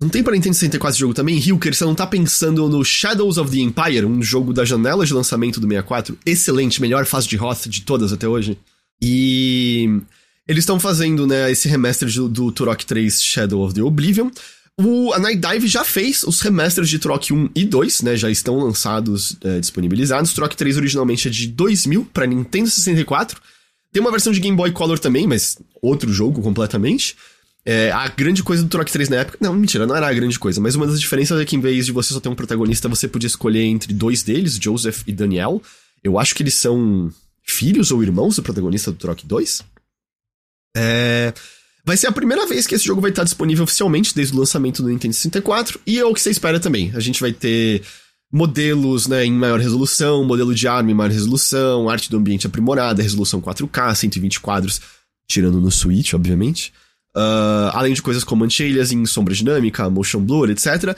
Não tem pra Nintendo 64 esse jogo também? Hilker, você não tá pensando no Shadows of the Empire, um jogo da janela de lançamento do 64? Excelente, melhor fase de Hoth de todas até hoje. E Eles estão fazendo, né, esse remaster do, do Turok 3 Shadow of the Oblivion. O, a Night Dive já fez os remasters de Turok 1 e 2, né? Já estão lançados, é, disponibilizados. Turok 3 originalmente é de 2000 para Nintendo 64. Tem uma versão de Game Boy Color também, mas outro jogo completamente. É, a grande coisa do Turok 3 na época. Não, mentira, não era a grande coisa, mas uma das diferenças é que em vez de você só ter um protagonista, você podia escolher entre dois deles, Joseph e Daniel. Eu acho que eles são filhos ou irmãos do protagonista do Turok 2. É. Vai ser a primeira vez que esse jogo vai estar disponível oficialmente desde o lançamento do Nintendo 64, e é o que você espera também. A gente vai ter modelos né, em maior resolução, modelo de arma em maior resolução, arte do ambiente aprimorada, resolução 4K, 120 quadros, tirando no Switch, obviamente. Uh, além de coisas como anti-aliasing, sombra dinâmica, motion blur, etc.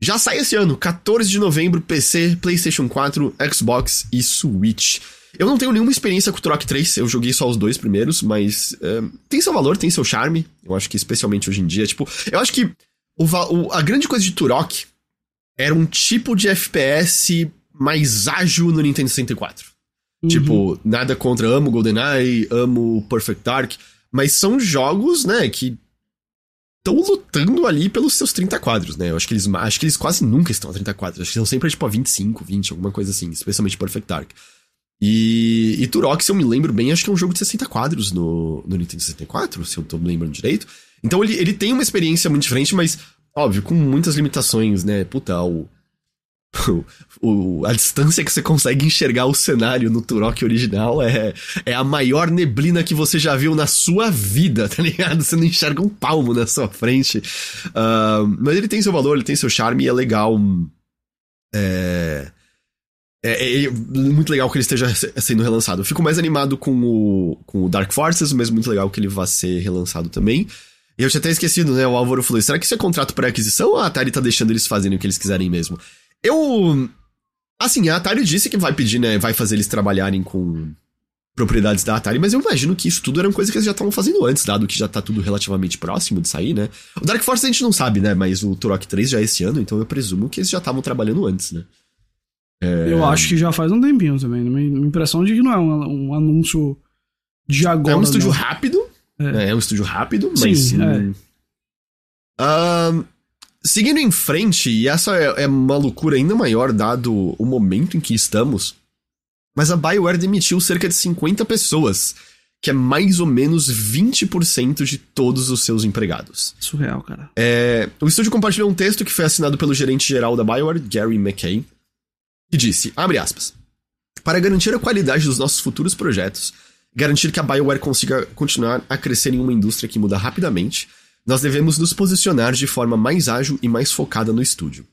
Já sai esse ano, 14 de novembro, PC, PlayStation 4, Xbox e Switch. Eu não tenho nenhuma experiência com o Turok 3, eu joguei só os dois primeiros, mas é, tem seu valor, tem seu charme. Eu acho que especialmente hoje em dia, tipo, eu acho que o, o, a grande coisa de Turok era um tipo de FPS mais ágil no Nintendo 64. Uhum. Tipo, nada contra, amo GoldenEye, amo Perfect Dark, mas são jogos, né, que estão lutando ali pelos seus 30 quadros, né? Eu acho que eles, acho que eles quase nunca estão a 30 quadros. Acho que são sempre tipo a 25, 20, alguma coisa assim, especialmente Perfect Dark. E, e Turok, se eu me lembro bem, acho que é um jogo de 60 quadros no, no Nintendo 64, se eu tô me lembrando direito. Então ele, ele tem uma experiência muito diferente, mas, óbvio, com muitas limitações, né? Puta, [LAUGHS] o, o, a distância que você consegue enxergar o cenário no Turok original é, é a maior neblina que você já viu na sua vida, [LAUGHS] tá ligado? Você não enxerga um palmo na sua frente. Uh, mas ele tem seu valor, ele tem seu charme e é legal. É é, é, muito legal que ele esteja sendo relançado. Eu fico mais animado com o, com o Dark Forces, mas muito legal que ele vá ser relançado também. E eu tinha até esquecido, né? O Álvaro falou: será que isso é contrato para aquisição ou a Atari tá deixando eles fazerem o que eles quiserem mesmo? Eu. Assim, a Atari disse que vai pedir, né? Vai fazer eles trabalharem com propriedades da Atari, mas eu imagino que isso tudo era uma coisa que eles já estavam fazendo antes, dado que já tá tudo relativamente próximo de sair, né? O Dark Forces a gente não sabe, né? Mas o Turok 3 já é esse ano, então eu presumo que eles já estavam trabalhando antes, né? É... Eu acho que já faz um tempinho também. Minha impressão de que não é um, um anúncio de agora. É um estúdio não. rápido. É. é. um estúdio rápido, mas. Sim, é. Uh, seguindo em frente, e essa é, é uma loucura ainda maior dado o momento em que estamos. Mas a BioWare demitiu cerca de 50 pessoas, que é mais ou menos 20% de todos os seus empregados. Surreal, cara. É, o estúdio compartilhou um texto que foi assinado pelo gerente geral da BioWare, Gary McKay, que disse, abre aspas, para garantir a qualidade dos nossos futuros projetos, garantir que a BioWare consiga continuar a crescer em uma indústria que muda rapidamente, nós devemos nos posicionar de forma mais ágil e mais focada no estúdio.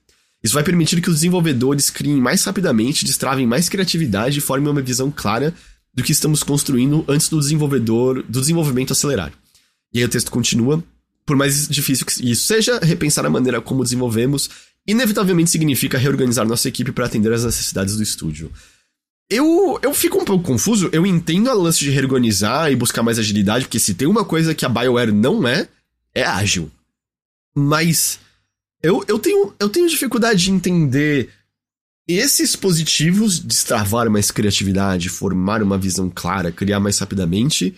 Isso vai permitir que os desenvolvedores criem mais rapidamente, destravem mais criatividade e formem uma visão clara do que estamos construindo antes do desenvolvedor do desenvolvimento acelerar. E aí o texto continua. Por mais difícil que isso seja, repensar a maneira como desenvolvemos inevitavelmente significa reorganizar nossa equipe para atender às necessidades do estúdio. Eu, eu fico um pouco confuso, eu entendo a lance de reorganizar e buscar mais agilidade, porque se tem uma coisa que a BioWare não é, é ágil. Mas eu, eu, tenho, eu tenho dificuldade de entender esses positivos de destravar mais criatividade, formar uma visão clara, criar mais rapidamente,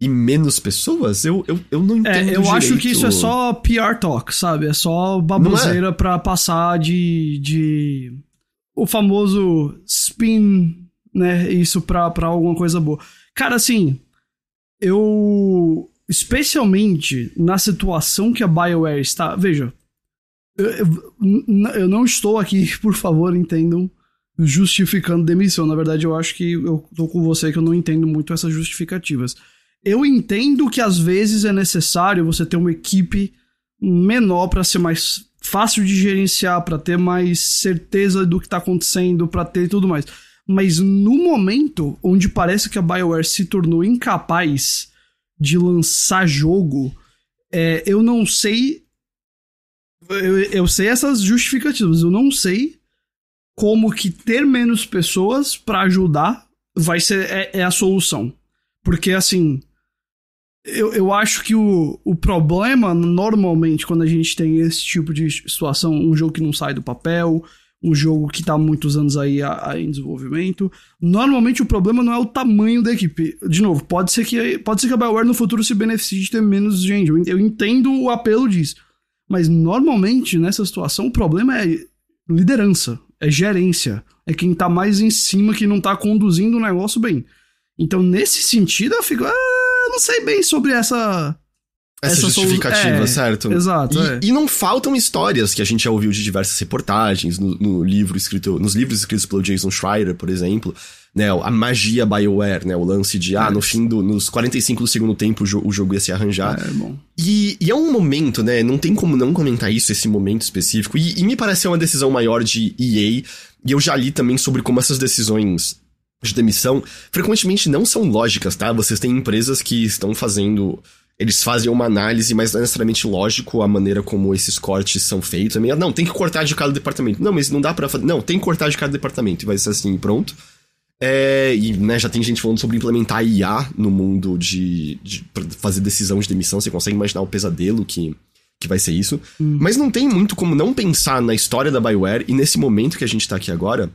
e menos pessoas? Eu, eu, eu não é, entendo. É, eu direito. acho que isso é só PR talk, sabe? É só baboseira é? pra passar de, de. O famoso spin, né? Isso pra, pra alguma coisa boa. Cara, assim. Eu. Especialmente na situação que a BioWare está. Veja. Eu, eu, eu não estou aqui, [LAUGHS] por favor, entendam justificando demissão. Na verdade, eu acho que eu tô com você que eu não entendo muito essas justificativas. Eu entendo que às vezes é necessário você ter uma equipe menor para ser mais fácil de gerenciar, para ter mais certeza do que está acontecendo, para ter tudo mais. Mas no momento onde parece que a BioWare se tornou incapaz de lançar jogo, é, eu não sei. Eu, eu sei essas justificativas, eu não sei como que ter menos pessoas para ajudar vai ser é, é a solução. Porque assim, eu, eu acho que o, o problema, normalmente, quando a gente tem esse tipo de situação, um jogo que não sai do papel, um jogo que tá há muitos anos aí a, a, em desenvolvimento. Normalmente o problema não é o tamanho da equipe. De novo, pode ser que, pode ser que a BioWare no futuro se beneficie de ter menos gente. Eu, entendo o apelo disso. Mas normalmente, nessa situação, o problema é liderança, é gerência. É quem tá mais em cima que não tá conduzindo o negócio bem. Então, nesse sentido, eu fico. Ah, não sei bem sobre essa essa, essa justificativa, é, certo? Exato. E, é. e, não faltam histórias que a gente já ouviu de diversas reportagens no, no, livro escrito, nos livros escritos pelo Jason Schreier, por exemplo, né? A magia BioWare, né? O lance de, ah, no fim do, nos 45 do segundo tempo o, jo o jogo ia se arranjar. É, bom. E, e, é um momento, né? Não tem como não comentar isso, esse momento específico. E, e me parece uma decisão maior de EA. E eu já li também sobre como essas decisões de demissão frequentemente não são lógicas, tá? Vocês têm empresas que estão fazendo eles fazem uma análise, mas não é necessariamente lógico a maneira como esses cortes são feitos. Não, tem que cortar de cada departamento. Não, mas não dá para fazer. Não, tem que cortar de cada departamento. E vai ser assim, pronto. É, e né, já tem gente falando sobre implementar IA no mundo de, de fazer decisão de demissão. Você consegue imaginar o pesadelo que, que vai ser isso. Hum. Mas não tem muito como não pensar na história da Bioware e nesse momento que a gente tá aqui agora,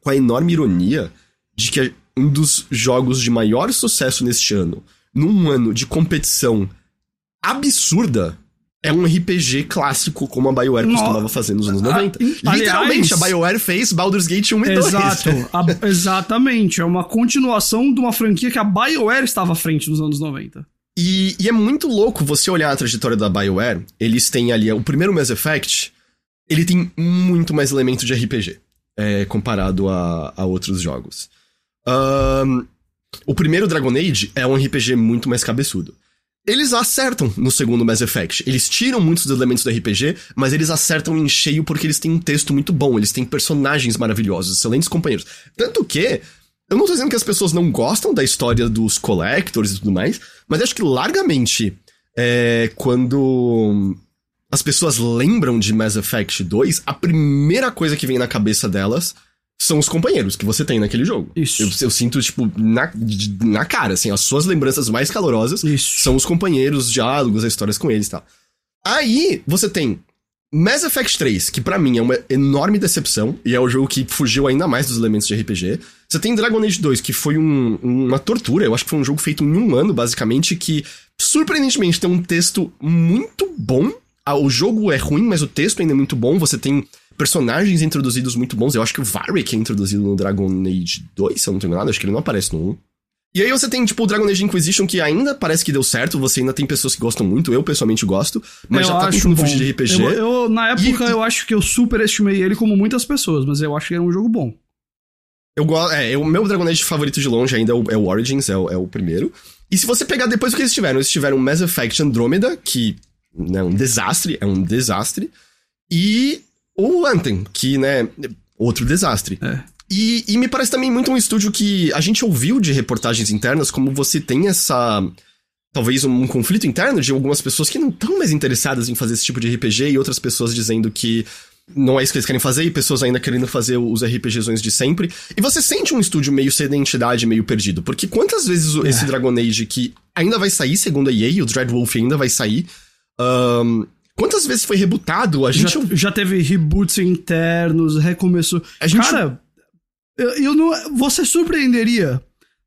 com a enorme ironia de que um dos jogos de maior sucesso neste ano num ano de competição absurda, é um RPG clássico como a BioWare costumava fazer nos anos 90. Ah, Literalmente, a BioWare fez Baldur's Gate 1 e Exato, 2. a, exatamente. É uma continuação de uma franquia que a BioWare estava à frente nos anos 90. E, e, é muito louco você olhar a trajetória da BioWare. Eles têm ali o primeiro Mass Effect, ele tem muito mais elementos de RPG é, comparado a, a outros jogos. Um, o primeiro Dragon Age é um RPG muito mais cabeçudo. Eles acertam no segundo Mass Effect. Eles tiram muitos dos elementos do RPG, mas eles acertam em cheio porque eles têm um texto muito bom, eles têm personagens maravilhosos, excelentes companheiros. Tanto que, eu não tô dizendo que as pessoas não gostam da história dos collectors e tudo mais, mas acho que largamente, é, quando as pessoas lembram de Mass Effect 2, a primeira coisa que vem na cabeça delas são os companheiros que você tem naquele jogo. Isso. Eu, eu sinto, tipo, na, na cara, assim, as suas lembranças mais calorosas Isso. são os companheiros, os diálogos, as histórias com eles e tal. Aí, você tem Mass Effect 3, que para mim é uma enorme decepção, e é o jogo que fugiu ainda mais dos elementos de RPG. Você tem Dragon Age 2, que foi um, uma tortura, eu acho que foi um jogo feito em um ano, basicamente, que surpreendentemente tem um texto muito bom. Ah, o jogo é ruim, mas o texto ainda é muito bom. Você tem personagens introduzidos muito bons. Eu acho que o Varric é introduzido no Dragon Age 2, se eu não tenho nada, acho que ele não aparece no 1. E aí você tem, tipo, o Dragon Age Inquisition, que ainda parece que deu certo, você ainda tem pessoas que gostam muito, eu pessoalmente gosto, mas eu já tá tentando fugir de RPG. Eu, eu na época, e, eu acho que eu superestimei ele como muitas pessoas, mas eu acho que era um jogo bom. Eu gosto. É, o meu Dragon Age favorito de longe ainda é o, é o Origins, é o, é o, primeiro. E se você pegar depois o que eles tiveram, eles tiveram Mass Effect Andromeda, que é um desastre, é um desastre. E o Anthem, que, né, outro desastre. É. E, e, me parece também muito um estúdio que a gente ouviu de reportagens internas como você tem essa. Talvez um, um conflito interno de algumas pessoas que não estão mais interessadas em fazer esse tipo de RPG e outras pessoas dizendo que não é isso que eles querem fazer e pessoas ainda querendo fazer os RPGzões de sempre. E você sente um estúdio meio sem identidade, meio perdido. Porque quantas vezes é. esse Dragon Age que ainda vai sair, segundo a EA, o Dreadwolf ainda vai sair. Um, Quantas vezes foi rebutado? A gente. Já, já teve reboots internos, recomeçou. A gente... Cara, eu, eu não. Você surpreenderia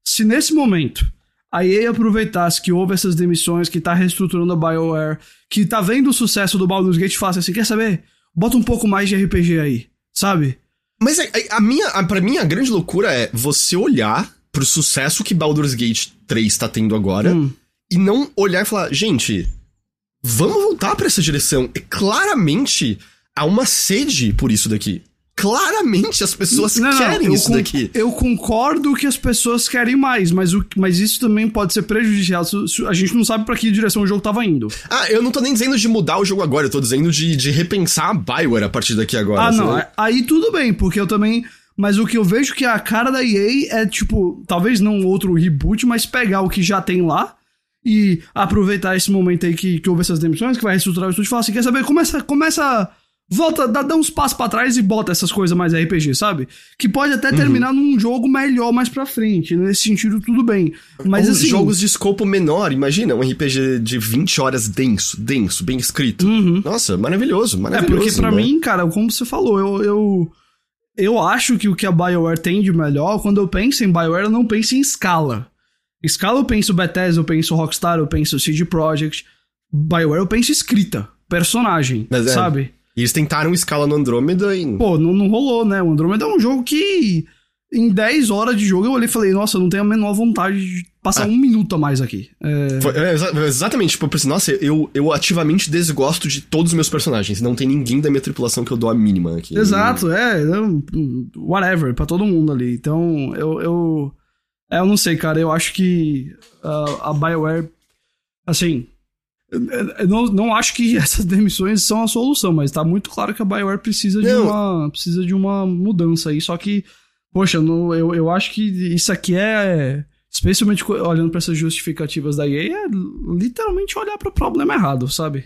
se nesse momento a EA aproveitasse que houve essas demissões, que tá reestruturando a BioWare, que tá vendo o sucesso do Baldur's Gate e falasse assim: quer saber? Bota um pouco mais de RPG aí, sabe? Mas a, a minha, a, pra mim, a grande loucura é você olhar pro sucesso que Baldur's Gate 3 tá tendo agora hum. e não olhar e falar, gente, vamos voltar para essa direção. E claramente há uma sede por isso daqui. Claramente as pessoas não, querem não, isso daqui. Eu concordo que as pessoas querem mais, mas, o, mas isso também pode ser prejudicial. A gente não sabe para que direção o jogo tava indo. Ah, eu não tô nem dizendo de mudar o jogo agora, eu tô dizendo de, de repensar a Bioware a partir daqui agora. Ah, não. Aí tudo bem, porque eu também. Mas o que eu vejo que a cara da EA é, tipo, talvez não outro reboot, mas pegar o que já tem lá e aproveitar esse momento aí que, que houve essas demissões, que vai reestruturar o estúdio e falar assim: quer saber? Começa, começa volta, dá, dá uns passos pra trás e bota essas coisas mais RPG, sabe? Que pode até terminar num jogo melhor mais pra frente. Nesse sentido, tudo bem. Mas Ou assim. jogos de escopo menor, imagina, um RPG de 20 horas denso, denso, bem escrito. Nossa, maravilhoso, É, maravilhoso. porque pra né? mim, cara, como você falou, eu, eu, eu acho que o que a BioWare tem de melhor, quando eu penso em BioWare, eu não penso em escala. Escala eu penso Bethesda, eu penso Rockstar, eu penso CD Projekt. BioWare eu penso escrita, personagem, Mas é. sabe? E eles tentaram escala no Andrômeda e. Pô, não, não rolou, né? O Andromeda é um jogo que em 10 horas de jogo eu olhei e falei, nossa, eu não tenho a menor vontade de passar Ah. um minuto a mais aqui. É, Foi- é, exa- exatamente, tipo, eu pensei, nossa, eu, eu ativamente desgosto de todos os meus personagens. Não tem ninguém da minha tripulação que eu dou a mínima aqui. Exato, é, whatever, pra todo mundo ali. Então, eu, eu, é, eu não sei, cara, eu acho que ah, a BioWare, assim, eu- não, não acho que [LAUGHS] essas demissões são a solução, mas tá muito claro que a BioWare precisa de, uma, precisa de uma mudança aí, só que, poxa, não, eu, eu acho que isso aqui é, especialmente olhando pra essas justificativas da EA, é literalmente olhar pro problema errado, sabe?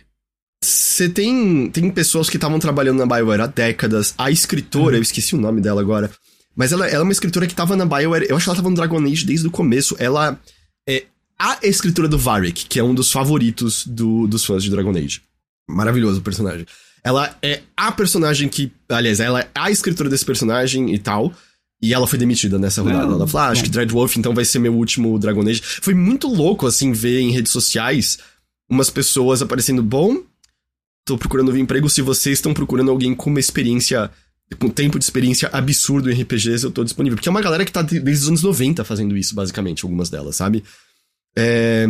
Você tem, tem pessoas que estavam trabalhando na BioWare há décadas. A escritora, eu esqueci o nome dela agora. Mas ela, ela é uma escritora que tava na BioWare. Eu acho que ela tava no Dragon Age desde o começo. Ela é a escritora do Varric, que é um dos favoritos do- dos fãs de Dragon Age. Maravilhoso o personagem. Ela é a personagem que. Aliás, ela é a escritora desse personagem e tal. E ela foi demitida nessa rodada. Não, ela falou: ah, acho que Dreadwolf então vai ser meu último Dragon Age. Foi muito louco, assim, ver em redes sociais umas pessoas aparecendo. Bom, tô procurando um emprego. Se vocês estão procurando alguém com uma experiência. Com tempo de experiência absurdo em RPGs, eu tô disponível. Porque é uma galera que tá de- desde os anos 90 fazendo isso, basicamente, algumas delas, sabe? É,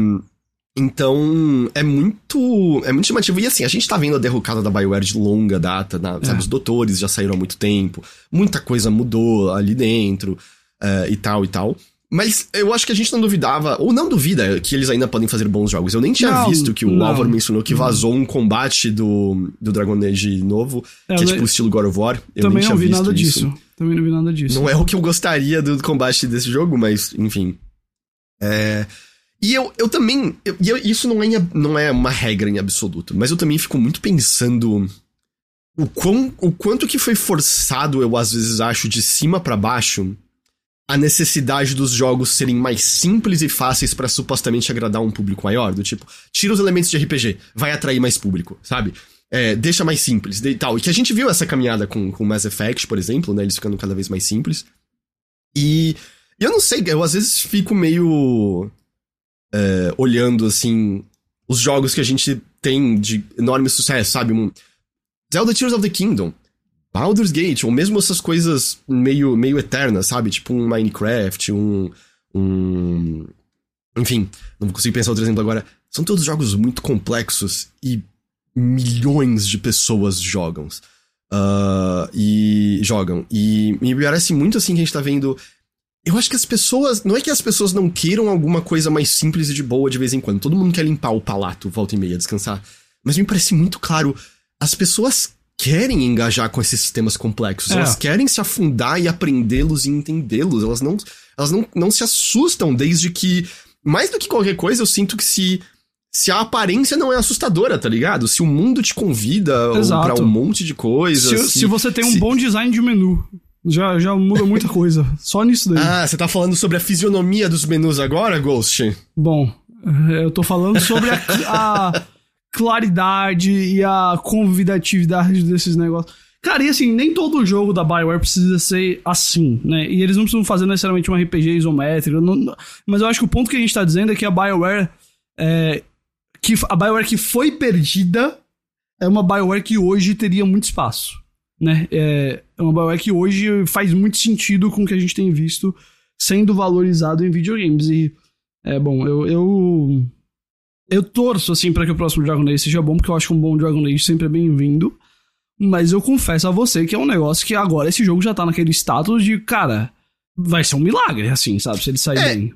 Então, é muito. É muito chamativo. E assim, a gente tá vendo a derrocada da BioWare de longa data, na- sabe? É. Os doutores já saíram há muito tempo, muita coisa mudou ali dentro, eh, e tal e tal. Mas eu acho que a gente não duvidava, ou não duvida, que eles ainda podem fazer bons jogos. Eu nem tinha Não, visto que o não. Álvaro mencionou que vazou um combate do, do Dragon Age novo, É, que é tipo ne- estilo God of War. Eu Também nem tinha não vi visto nada isso. disso. Também não vi nada disso. Não é o que eu gostaria do combate desse jogo, mas, enfim. É. E eu, eu também. eu- e isso não é, não é uma regra em absoluto, mas eu também fico muito pensando. O, quão, o quanto que foi forçado, eu às vezes acho, de cima pra baixo, a necessidade dos jogos serem mais simples e fáceis pra supostamente agradar um público maior. Do tipo, tira os elementos de RPG, vai atrair mais público, sabe? É, deixa mais simples e tal. E que a gente viu essa caminhada com, com Mass Effect, por exemplo, né? Eles ficando cada vez mais simples. E eu não sei, eu às vezes fico meio. é, olhando, assim, os jogos que a gente tem de enorme sucesso, sabe? Zelda Tears of the Kingdom, Baldur's Gate, ou mesmo essas coisas meio, meio eternas, sabe? Tipo um Minecraft, um. um enfim, não consigo pensar outro exemplo agora. São todos jogos muito complexos e milhões de pessoas jogam. Ah, e jogam. E me parece muito assim que a gente tá vendo. Eu acho que as pessoas. Não é que as pessoas não queiram alguma coisa mais simples e de boa de vez em quando. Todo mundo quer limpar o palato, volta e meia, descansar. Mas me parece muito claro. As pessoas querem engajar com esses sistemas complexos. É. Elas querem se afundar e aprendê-los e entendê-los. Elas não, elas não, não se assustam desde que. Mais do que qualquer coisa, eu sinto que se. Se a aparência não é assustadora, tá ligado? Se o mundo te convida pra um monte de coisa. Se, se você tem um se- bom design de menu, já, já muda muita coisa. [LAUGHS] Só nisso daí. Ah, você tá falando sobre a fisionomia dos menus agora, Ghost? Bom, eu tô falando sobre a, a claridade e a convidatividade desses negócios. Cara, e assim, nem todo jogo da Bioware precisa ser assim, né? E eles não precisam fazer necessariamente um RPG isométrico. não- não- mas eu acho que o ponto que a gente tá dizendo é que a Bioware. É, que a Bioware que foi perdida é uma Bioware que hoje teria muito espaço. Né? É é uma Bioware que hoje faz muito sentido com o que a gente tem visto sendo valorizado em videogames. E é bom, eu. Eu, eu torço, assim, para que o próximo Dragon Age seja bom, porque eu acho que um bom Dragon Age sempre é bem-vindo. Mas eu confesso a você que é um negócio que agora esse jogo já tá naquele status de, cara, vai ser um milagre, assim, sabe? Se ele sair É. bem.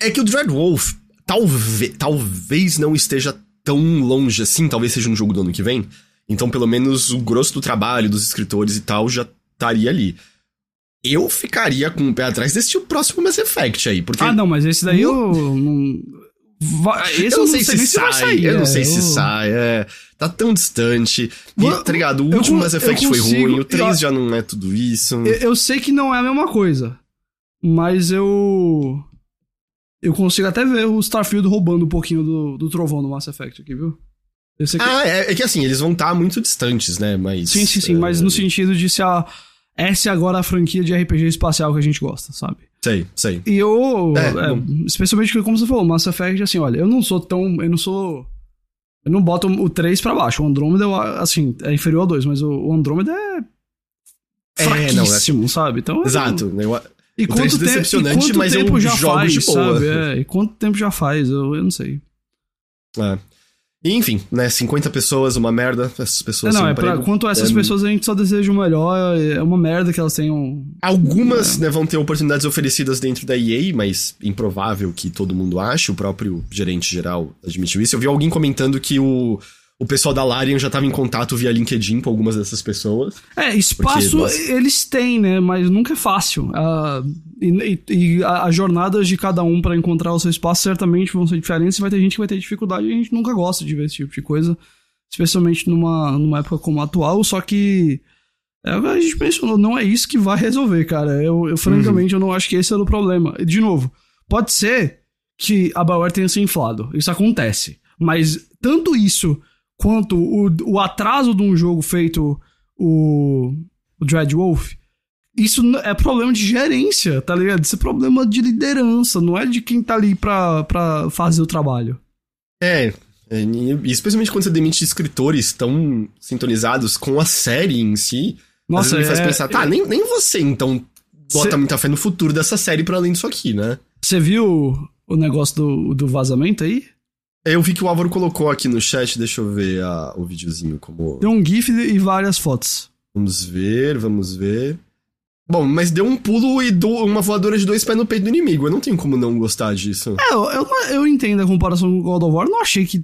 É que o Dreadwolf talvez, talvez não esteja tão longe assim, talvez seja um jogo do ano que vem. Então, pelo menos, o grosso do trabalho dos escritores e tal já estaria ali. Eu ficaria com o pé atrás desse o próximo Mass Effect aí, porque... Ah, não, mas esse daí eu. não- Vai, esse eu não sei, se, nem sai, vai sair. eu não é, sei se eu- sai, é. Tá tão distante. E, tá ligado? O último Mass Effect foi consigo- ruim, o 3 eu- já não é tudo isso. Eu, sei que não é a mesma coisa. Mas eu. Eu consigo até ver o Starfield roubando um pouquinho do, do trovão do Mass Effect aqui, viu? Sei que. Ah, é, é que assim, eles vão estar muito distantes, né? Mas. sim, sim, sim. é, Mas no sentido de se a. Essa é agora a franquia de RPG espacial que a gente gosta, sabe? Sei, sei. E eu. É, é, especialmente como você falou, Mass Effect, assim, olha, eu não sou tão. Eu não sou. Eu não boto o 3 pra baixo. O Andromeda, eu, assim, é inferior ao 2, mas o, Andromeda é. É, não, é- Fraquíssimo, sabe? Então, Exato. Eu- E O quanto, três te- decepcionante, e quanto mas eu tempo já faz, de boa. sabe? É, e quanto tempo já faz, eu, eu não sei. é. E, enfim, né? 50 pessoas, uma merda. Essas pessoas É, não, é pra, quanto a essas É, pessoas a gente só deseja o melhor, é uma merda que elas tenham... Algumas É. né, vão ter oportunidades oferecidas dentro da EA, mas improvável que todo mundo ache. O próprio gerente geral admitiu isso. Eu vi alguém comentando que o, o pessoal da Larian já estava em contato via LinkedIn com algumas dessas pessoas. É, espaço nossa. eles têm, né, mas nunca é fácil. Ah, e e- e as jornadas de cada um pra encontrar o seu espaço certamente vão ser diferentes, e vai ter gente que vai ter dificuldade, e a gente nunca gosta de ver esse tipo de coisa, especialmente numa, numa época como a atual, só que... é, a gente mencionou, não é isso que vai resolver, cara. Eu, eu francamente, eu não acho que esse é o problema. De novo, pode ser que a BioWare tenha se inflado. Isso acontece. Mas tanto isso quanto o, o atraso de um jogo feito o, o Dreadwolf, isso n- é problema de gerência, tá ligado? Isso é problema de liderança, não é de quem tá ali pra, pra fazer o trabalho. É, é, especialmente quando você demite escritores tão sintonizados com a série em si. Nossa, me faz é- pensar, tá, é- nem, nem você então bota Cê- muita fé no futuro dessa série pra além disso aqui, né? Você viu o negócio do, do vazamento aí? Eu vi que o Álvaro colocou aqui no chat, deixa eu ver a- o videozinho como. Tem um GIF e várias fotos. Vamos ver, vamos ver. Bom, mas deu um pulo e do- uma voadora de dois pés no peito do inimigo. Eu não tenho como não gostar disso. É, eu, eu, eu entendo a comparação com God of War, não achei que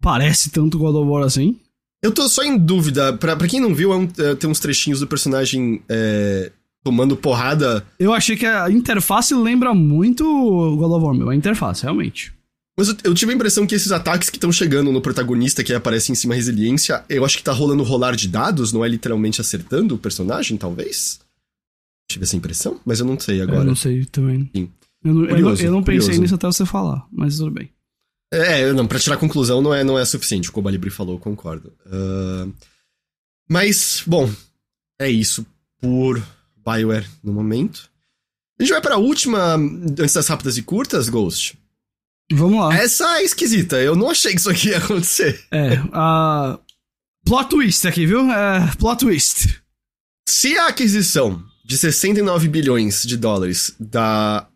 parece tanto God of War assim. Eu tô só em dúvida. Pra, pra quem não viu, é um- é, tem uns trechinhos do personagem é, tomando porrada. Eu achei que a interface lembra muito God of War, meu. A interface, realmente. Mas eu, eu tive a impressão que esses ataques que estão chegando no protagonista, que aparece em cima resiliência, eu acho que tá rolando rolar de dados, não é literalmente acertando o personagem, talvez? Tive essa impressão, mas eu não sei Eu agora. não sei também. Sim. Eu não, eu Curioso, eu não pensei curioso. nisso até você falar, mas tudo bem. É, não, pra tirar conclusão não é, não é suficiente. O que o Balibri falou, eu concordo. Ah, mas, bom, é isso por Bioware no momento. A gente vai pra última, antes das rápidas e curtas, Ghost. Vamos lá. Essa é esquisita, eu não achei que isso aqui ia acontecer. É, a. Plot twist aqui, viu? É, plot twist. Se a aquisição de 69 bilhões de dólares da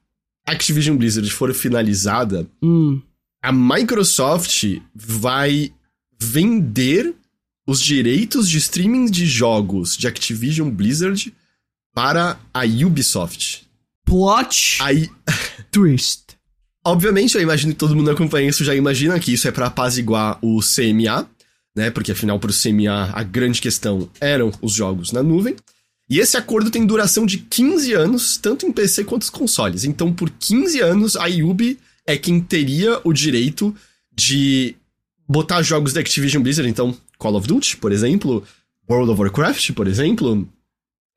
Activision Blizzard for finalizada, Hum. a Microsoft vai vender os direitos de streaming de jogos de Activision Blizzard para a Ubisoft. Plot Aí, [LAUGHS] twist. Obviamente, eu imagino que todo mundo acompanha isso já imagina que isso é para apaziguar o CMA, né? Porque afinal, para o CMA, a grande questão eram os jogos na nuvem. E esse acordo tem duração de 15 anos, tanto em PC quanto nos consoles. Então, por 15 anos, a Ubi é quem teria o direito de botar jogos da Activision Blizzard, então Call of Duty, por exemplo, World of Warcraft, por exemplo,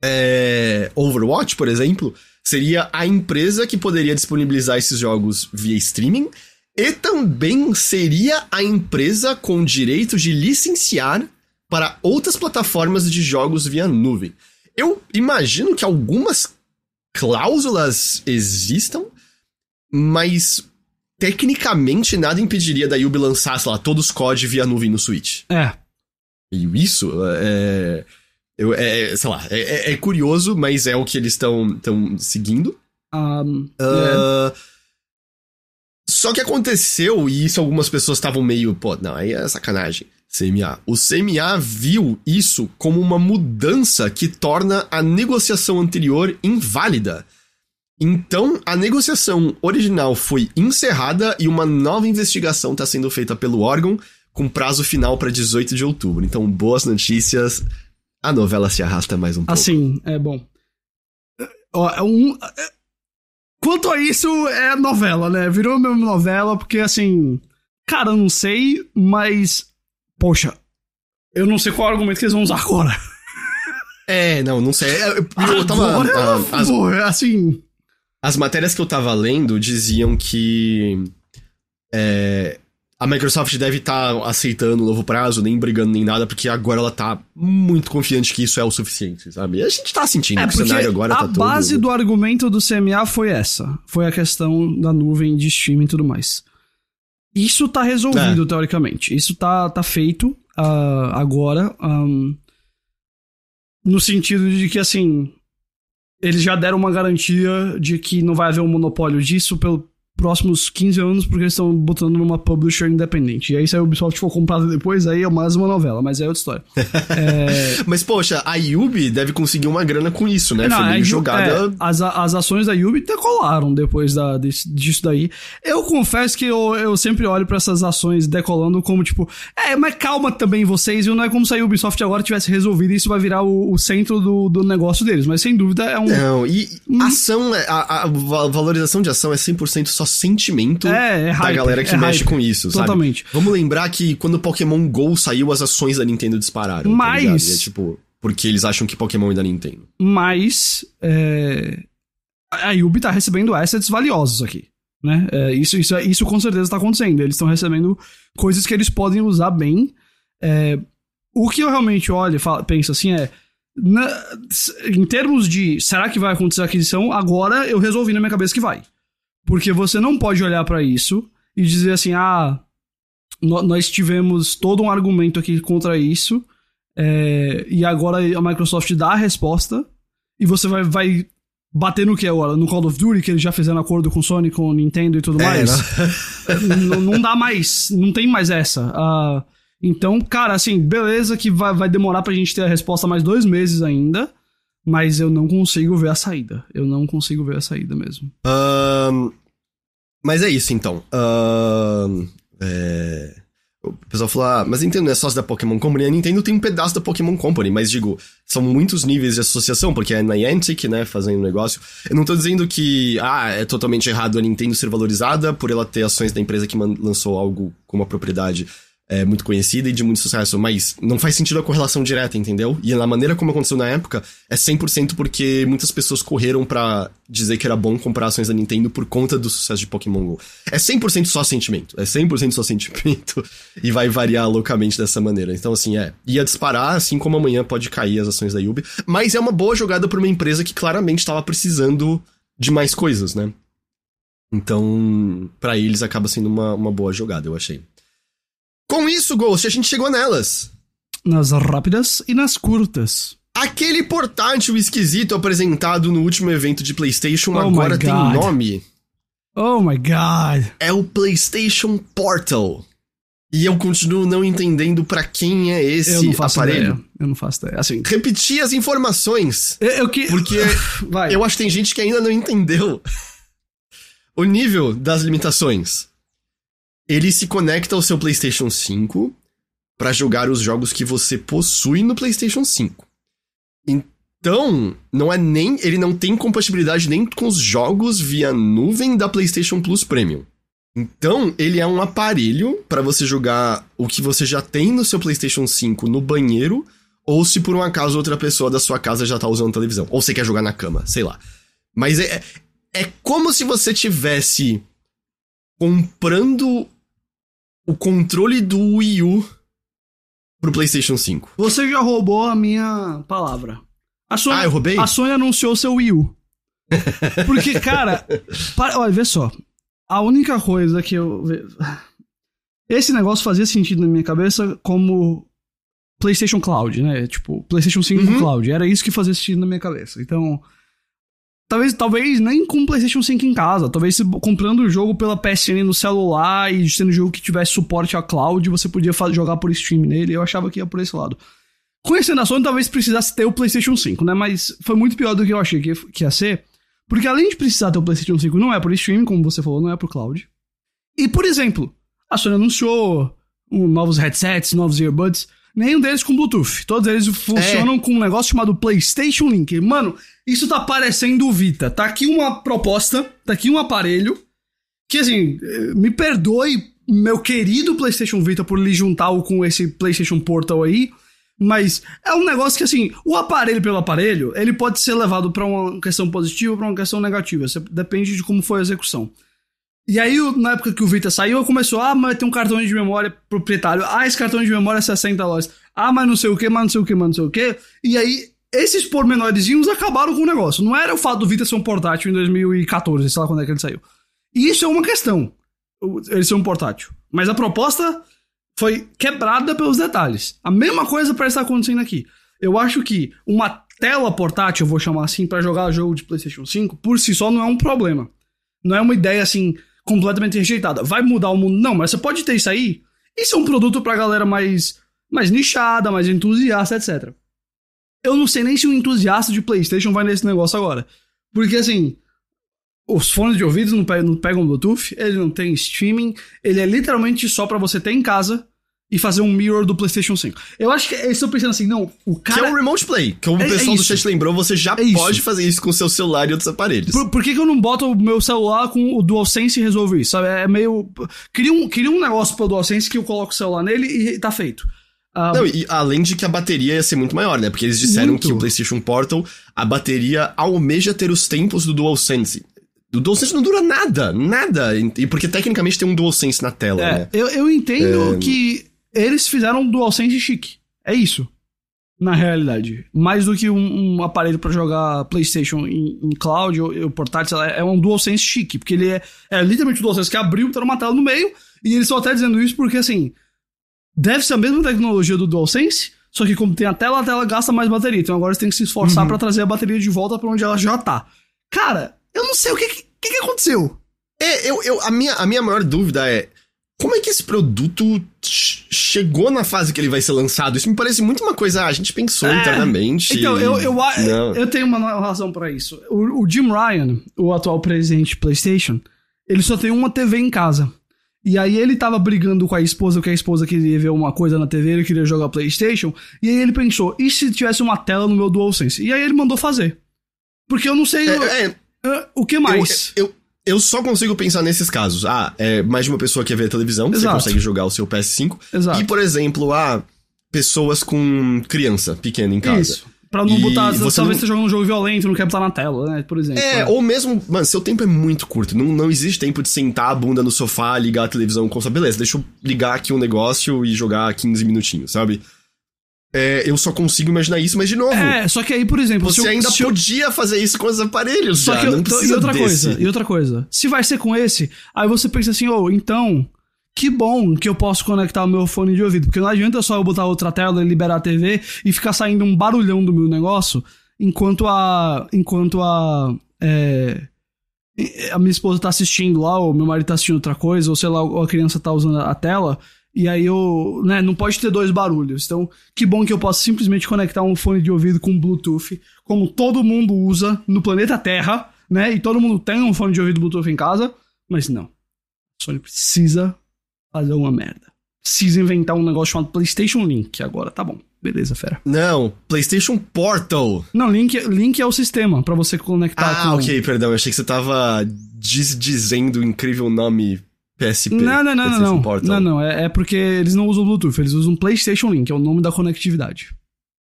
é, Overwatch, por exemplo, seria a empresa que poderia disponibilizar esses jogos via streaming e também seria a empresa com direito de licenciar para outras plataformas de jogos via nuvem. Eu imagino que algumas cláusulas existam, mas tecnicamente nada impediria da Ubi lançar, sei lá, todos os COD via nuvem no Switch. É. E isso é. Eu, é sei lá, é, é- é curioso, mas é o que eles estão seguindo. Um, Ah, Só que aconteceu, e isso algumas pessoas estavam meio, pô, não, aí é sacanagem. CMA. O CMA viu isso como uma mudança que torna a negociação anterior inválida. Então, a negociação original foi encerrada e uma nova investigação está sendo feita pelo órgão, com prazo final para 18 de outubro. Então, boas notícias. A novela se arrasta mais um pouco. Assim, é bom. Ó, é um. é- quanto a isso, é novela, né? Virou mesmo novela, porque assim. Cara, eu não sei, mas. Poxa, eu não sei qual argumento que eles vão usar agora. É, não, não sei. Eu, eu, tava. Agora, ah, as, pô, assim. as matérias que eu tava lendo diziam que. é, a Microsoft deve estar aceitando o novo prazo, nem brigando nem nada, porque agora ela tá muito confiante que isso é o suficiente, sabe? A gente tá sentindo É, que o cenário agora a tá todo. base do argumento do CMA foi essa. Foi a questão da nuvem de streaming e tudo mais. Isso tá resolvido, É. teoricamente. Isso tá, tá feito ah, agora. ahn, no sentido de que, assim, eles já deram uma garantia de que não vai haver um monopólio disso pelos próximos 15 anos, porque eles estão botando numa publisher independente. E aí, se a Ubisoft for comprada depois, aí é mais uma novela, mas é outra história. [LAUGHS] é... Mas, poxa, a Yubi deve conseguir uma grana com isso, né? Não, Foi meio jogada. é, as, as ações da Yubi decolaram depois da, desse- disso daí. Eu confesso que eu, eu sempre olho pra essas ações decolando como tipo, é, mas calma também vocês, viu? Não é como se a Ubisoft agora tivesse resolvido e isso vai virar o, o centro do, do negócio deles. Mas sem dúvida é um. Não, e Hum. ação, é- a, a va- valorização de ação é 100% só sentimento É, é da hype, galera que é mexe hype. com isso, sabe? Totalmente. Vamos lembrar que quando o Pokémon GO saiu, as ações da Nintendo dispararam. tá Mas-? E é tipo, porque eles acham que Pokémon é da Nintendo. Mas é, a Yubi tá recebendo assets valiosos aqui. Né? É, isso, isso, isso com certeza tá acontecendo. Eles estão recebendo coisas que eles podem usar bem. É, o que eu realmente olho e penso assim é. na- em termos de será que vai acontecer a aquisição, agora eu resolvi na minha cabeça que vai. Porque você não pode olhar pra isso e dizer assim: ah, nó- nós tivemos todo um argumento aqui contra isso. É, e agora a Microsoft dá a resposta e você vai, vai bater no que agora? No Call of Duty, que eles já fizeram acordo com Sony, com Nintendo e tudo É, mais? [LAUGHS] N- não dá mais, não tem mais essa. Ah, então, cara, assim, beleza que vai, vai demorar pra gente ter a resposta mais dois meses ainda, mas eu não consigo ver a saída. Eu não consigo ver a saída mesmo. Ahn, mas é isso, então. Ahn, é, O pessoal falou, ah, mas a Nintendo não é sócio da Pokémon Company. A Nintendo tem um pedaço da Pokémon Company, mas digo, são muitos níveis de associação, porque é Niantic, né, fazendo negócio. Eu não tô dizendo que, ah, é totalmente errado a Nintendo ser valorizada por ela ter ações da empresa que lançou algo com uma propriedade é, muito conhecida e de muito sucesso, mas não faz sentido a correlação direta, entendeu? E na maneira como aconteceu na época, é 100% porque muitas pessoas correram pra dizer que era bom comprar ações da Nintendo por conta do sucesso de Pokémon GO. É 100% só sentimento, é 100% só sentimento [LAUGHS] e vai variar loucamente dessa maneira. Então, assim, é, ia disparar, assim como amanhã pode cair as ações da Yubi, mas é uma boa jogada pra uma empresa que claramente estava precisando de mais coisas, né? Então, pra eles acaba sendo uma, uma boa jogada, eu achei. Com isso, Ghost, a gente chegou nelas. Nas rápidas e nas curtas. Aquele portátil esquisito apresentado no último evento de PlayStation Oh agora tem nome. Oh my god. É o PlayStation Portal. E eu continuo não entendendo pra quem é esse aparelho. ideia. Eu não faço ideia. Assim, Repetir as informações. eu, eu que. Porque [LAUGHS] eu acho que tem gente que ainda não entendeu [LAUGHS] o nível das limitações. Ele se conecta ao seu PlayStation 5 pra jogar os jogos que você possui no PlayStation 5. Então, não é nem ele não tem compatibilidade nem com os jogos via nuvem da PlayStation Plus Premium. Então, ele é um aparelho pra você jogar o que você já tem no seu PlayStation 5 no banheiro ou se por um acaso outra pessoa da sua casa já tá usando televisão. Ou você quer jogar na cama, sei lá. Mas é, é como se você tivesse comprando o controle do Wii U pro PlayStation 5. Você já roubou a minha palavra. A Sony, Ah, eu roubei? A Sony anunciou seu Wii U. [LAUGHS] Porque, cara, para, olha, vê só. A única coisa que eu. Esse negócio fazia sentido na minha cabeça como PlayStation Cloud, né? Tipo, PlayStation 5 Uhum. Cloud. Era isso que fazia sentido na minha cabeça. Então. Talvez, talvez nem com PlayStation 5 em casa. Talvez comprando o jogo pela PSN no celular e sendo um jogo que tivesse suporte a cloud, você podia jogar por stream nele. Eu achava que ia por esse lado. Conhecendo a Sony, talvez precisasse ter o PlayStation 5, né? Mas foi muito pior do que eu achei que, que ia ser. Porque além de precisar ter o PlayStation 5, não é por streaming, como você falou, não é por cloud. E, por exemplo, a Sony anunciou um, novos headsets, novos earbuds. Nenhum deles com Bluetooth. Todos eles funcionam é. com um negócio chamado PlayStation Link. Mano, isso tá parecendo o Vita. Tá aqui uma proposta, tá aqui um aparelho que, assim, me perdoe, meu querido PlayStation Vita, por lhe juntar com esse PlayStation Portal aí. Mas é um negócio que, assim, o aparelho pelo aparelho, ele pode ser levado para uma questão positiva ou pra uma questão negativa. Depende de como foi a execução. E aí, na época que o Vita saiu, começou, ah, mas tem um cartão de memória proprietário. Ah, esse cartão de memória é 60 dólares. Ah, mas não sei o que, mas não sei o que, mas não sei o que. E aí, esses pormenorzinhos acabaram com o negócio. Não era o fato do Vita ser um portátil em 2014, sei lá quando é que ele saiu. E isso é uma questão, ele ser um portátil. Mas a proposta foi quebrada pelos detalhes. A mesma coisa parece estar acontecendo aqui. Eu acho que uma tela portátil, eu vou chamar assim, para jogar jogo de PlayStation 5, por si só não é um problema. Não é uma ideia assim completamente rejeitada. Vai mudar o mundo? Não, mas você pode ter isso aí. Isso é um produto pra galera mais, mais nichada, mais entusiasta, etc. Eu não sei nem se um entusiasta de PlayStation vai nesse negócio agora. Porque assim, os fones de ouvido não pegam, não pegam Bluetooth, ele não tem streaming, ele é literalmente só para você ter em casa e fazer um mirror do PlayStation 5. Eu acho que eles estão pensando assim, não, o cara. Que é o Remote Play, que o é, pessoal é do chat lembrou, você já é pode fazer isso com o seu celular e outros aparelhos. Por, por que, que, eu não boto o meu celular com o DualSense e resolvo isso? Sabe? É meio. Queria um, queria um negócio pro DualSense que eu coloco o celular nele e tá feito. Uh, não, e além de que a bateria ia ser muito maior, né? Porque eles disseram muito. que o PlayStation Portal, a bateria almeja ter os tempos do DualSense. O DualSense não dura nada, nada. E porque tecnicamente tem um DualSense na tela, é, né? Eu, eu entendo é... que eles fizeram um DualSense chique. É isso. Na realidade. Mais do que um, um aparelho para jogar PlayStation em, em cloud ou, ou portátil, é um DualSense chique. Porque ele é, é literalmente o DualSense que abriu, tá numa tela no meio. E eles estão até dizendo isso porque, assim, deve ser a mesma tecnologia do DualSense. Só que como tem a tela, a tela gasta mais bateria. Então agora você tem que se esforçar uhum. para trazer a bateria de volta para onde ela já tá. Cara, eu não sei o que, que, que aconteceu. É, eu, eu, a, minha, a minha maior dúvida é. Como é que esse produto chegou na fase que ele vai ser lançado? Isso me parece muito uma coisa a gente pensou é, internamente. Então, eu, eu, eu tenho uma razão para isso. O, o, Jim Ryan, o atual presidente de PlayStation, ele só tem uma TV em casa. E aí ele tava brigando com a esposa, porque a esposa queria ver uma coisa na TV, ele queria jogar PlayStation. E aí ele pensou, e se tivesse uma tela no meu DualSense? E aí ele mandou fazer. Porque eu não sei. É, é, Uh, o que mais? Eu, eu, só consigo pensar nesses casos. Ah, é mais de uma pessoa que quer ver televisão, Exato. você consegue jogar o seu PS5. Exato. E, por exemplo, ah, pessoas com criança pequena em casa. Isso. Pra não e botar. Você talvez não... você jogando um jogo violento, não quer botar na tela, né? Por exemplo. É, é, ou mesmo. Mano, seu tempo é muito curto. Não, não existe tempo de sentar a bunda no sofá, ligar a televisão com Beleza, deixa eu ligar aqui um negócio e jogar 15 minutinhos, sabe? É, eu só consigo imaginar isso, mas de novo. É, só que aí, por exemplo. Você eu, ainda podia fazer isso com os aparelhos só já. Que eu, não precisa e outra desse. coisa, e outra coisa. Se vai ser com esse, aí você pensa assim, oh, então. Que bom que eu posso conectar o meu fone de ouvido. Porque não adianta só eu botar outra tela e liberar a TV e ficar saindo um barulhão do meu negócio enquanto a. Enquanto a. É, a minha esposa tá assistindo lá, ou meu marido tá assistindo outra coisa, ou sei lá, ou a criança tá usando a tela. E aí eu, né, não pode ter dois barulhos. Então, que bom que eu posso simplesmente conectar um fone de ouvido com Bluetooth, como todo mundo usa no planeta Terra, né? E todo mundo tem um fone de ouvido Bluetooth em casa, mas não. A Sony precisa fazer uma merda. Precisa inventar um negócio chamado PlayStation Link. Agora tá bom. Beleza, fera. Não, PlayStation Portal. Não, Link, Link é o sistema para você conectar ah, com... Ok, perdão. Eu achei que você tava diz, dizendo o incrível nome PSP. Não, não, não, não. Não, não. É, é, porque eles não usam Bluetooth, eles usam PlayStation Link, é o nome da conectividade.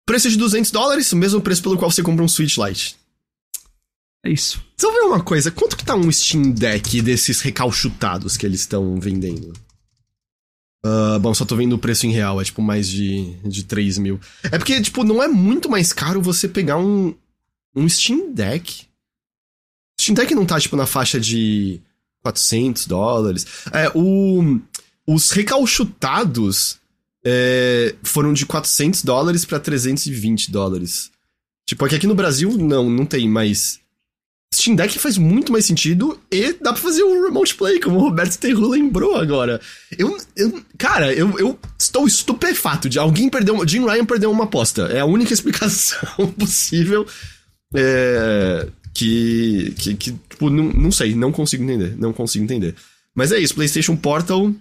Preço de 200 dólares, o mesmo preço pelo qual você compra um Switch Lite. É isso. Só ver uma coisa, quanto que tá um Steam Deck desses recalchutados que eles estão vendendo? Uh, bom, só tô vendo o preço em real, é tipo mais de, de 3 mil. É porque, tipo, não é muito mais caro você pegar um, um Steam Deck. Steam Deck não tá, tipo, na faixa de 400 dólares. É, o, os recalchutados é, foram de 400 dólares para 320 dólares. Tipo, aqui, aqui no Brasil não, não tem, mas Steam Deck faz muito mais sentido e dá pra fazer o Remote Play, como o Roberto Terru lembrou agora. Eu, eu cara, eu, eu estou estupefato de alguém perdeu. Jim Ryan perdeu uma aposta. É a única [LAUGHS] explicação possível. É, que, que, que tipo, não, não sei, não consigo entender, não consigo entender. Mas é isso, PlayStation Portal